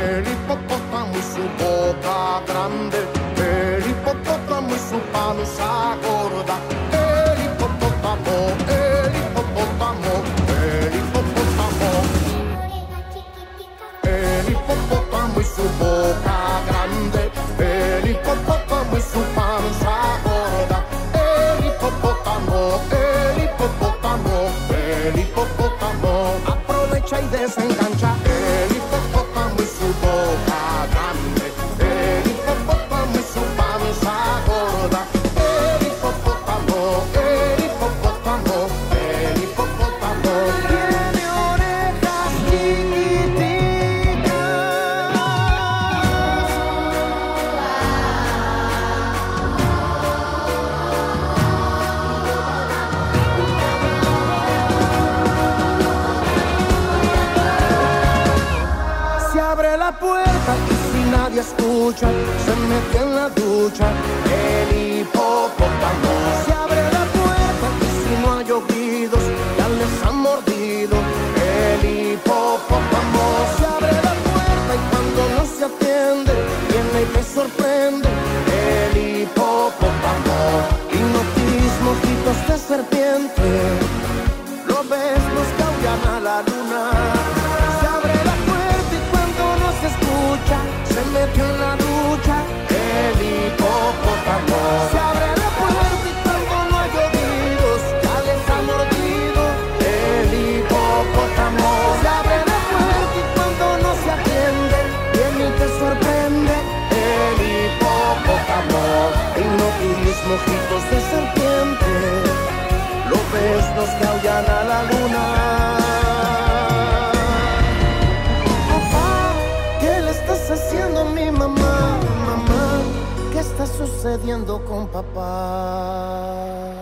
El hipopótamo y su boca grande, el hipopótamo y su panza gorda, el hipopótamo, el hipopótamo, el hipopótamo. El hipopótamo y su boca grande, el hipopótamo y su panza con papá?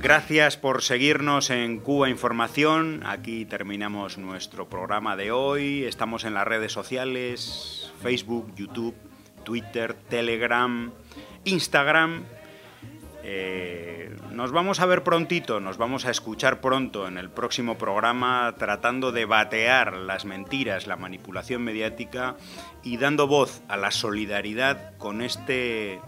Gracias por seguirnos en Cuba Información. Aquí terminamos nuestro programa de hoy. Estamos en las redes sociales, Facebook, YouTube, Twitter, Telegram, Instagram. Eh, nos vamos a ver prontito, nos vamos a escuchar pronto en el próximo programa tratando de batear las mentiras, la manipulación mediática y dando voz a la solidaridad con este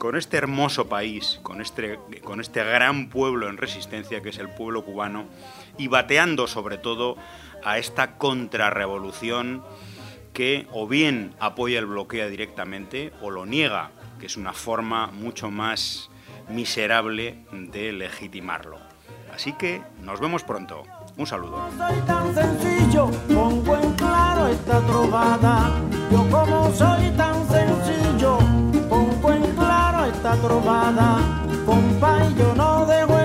con este hermoso país, con este, con este gran pueblo en resistencia que es el pueblo cubano, y bateando sobre todo a esta contrarrevolución que o bien apoya el bloqueo directamente o lo niega, que es una forma mucho más miserable de legitimarlo. Así que nos vemos pronto. Un saludo. soy tan sencillo, pongo en claro esta trovada. Yo como soy tan sencillo, pongo en claro esta trovada. Compa, yo no dejo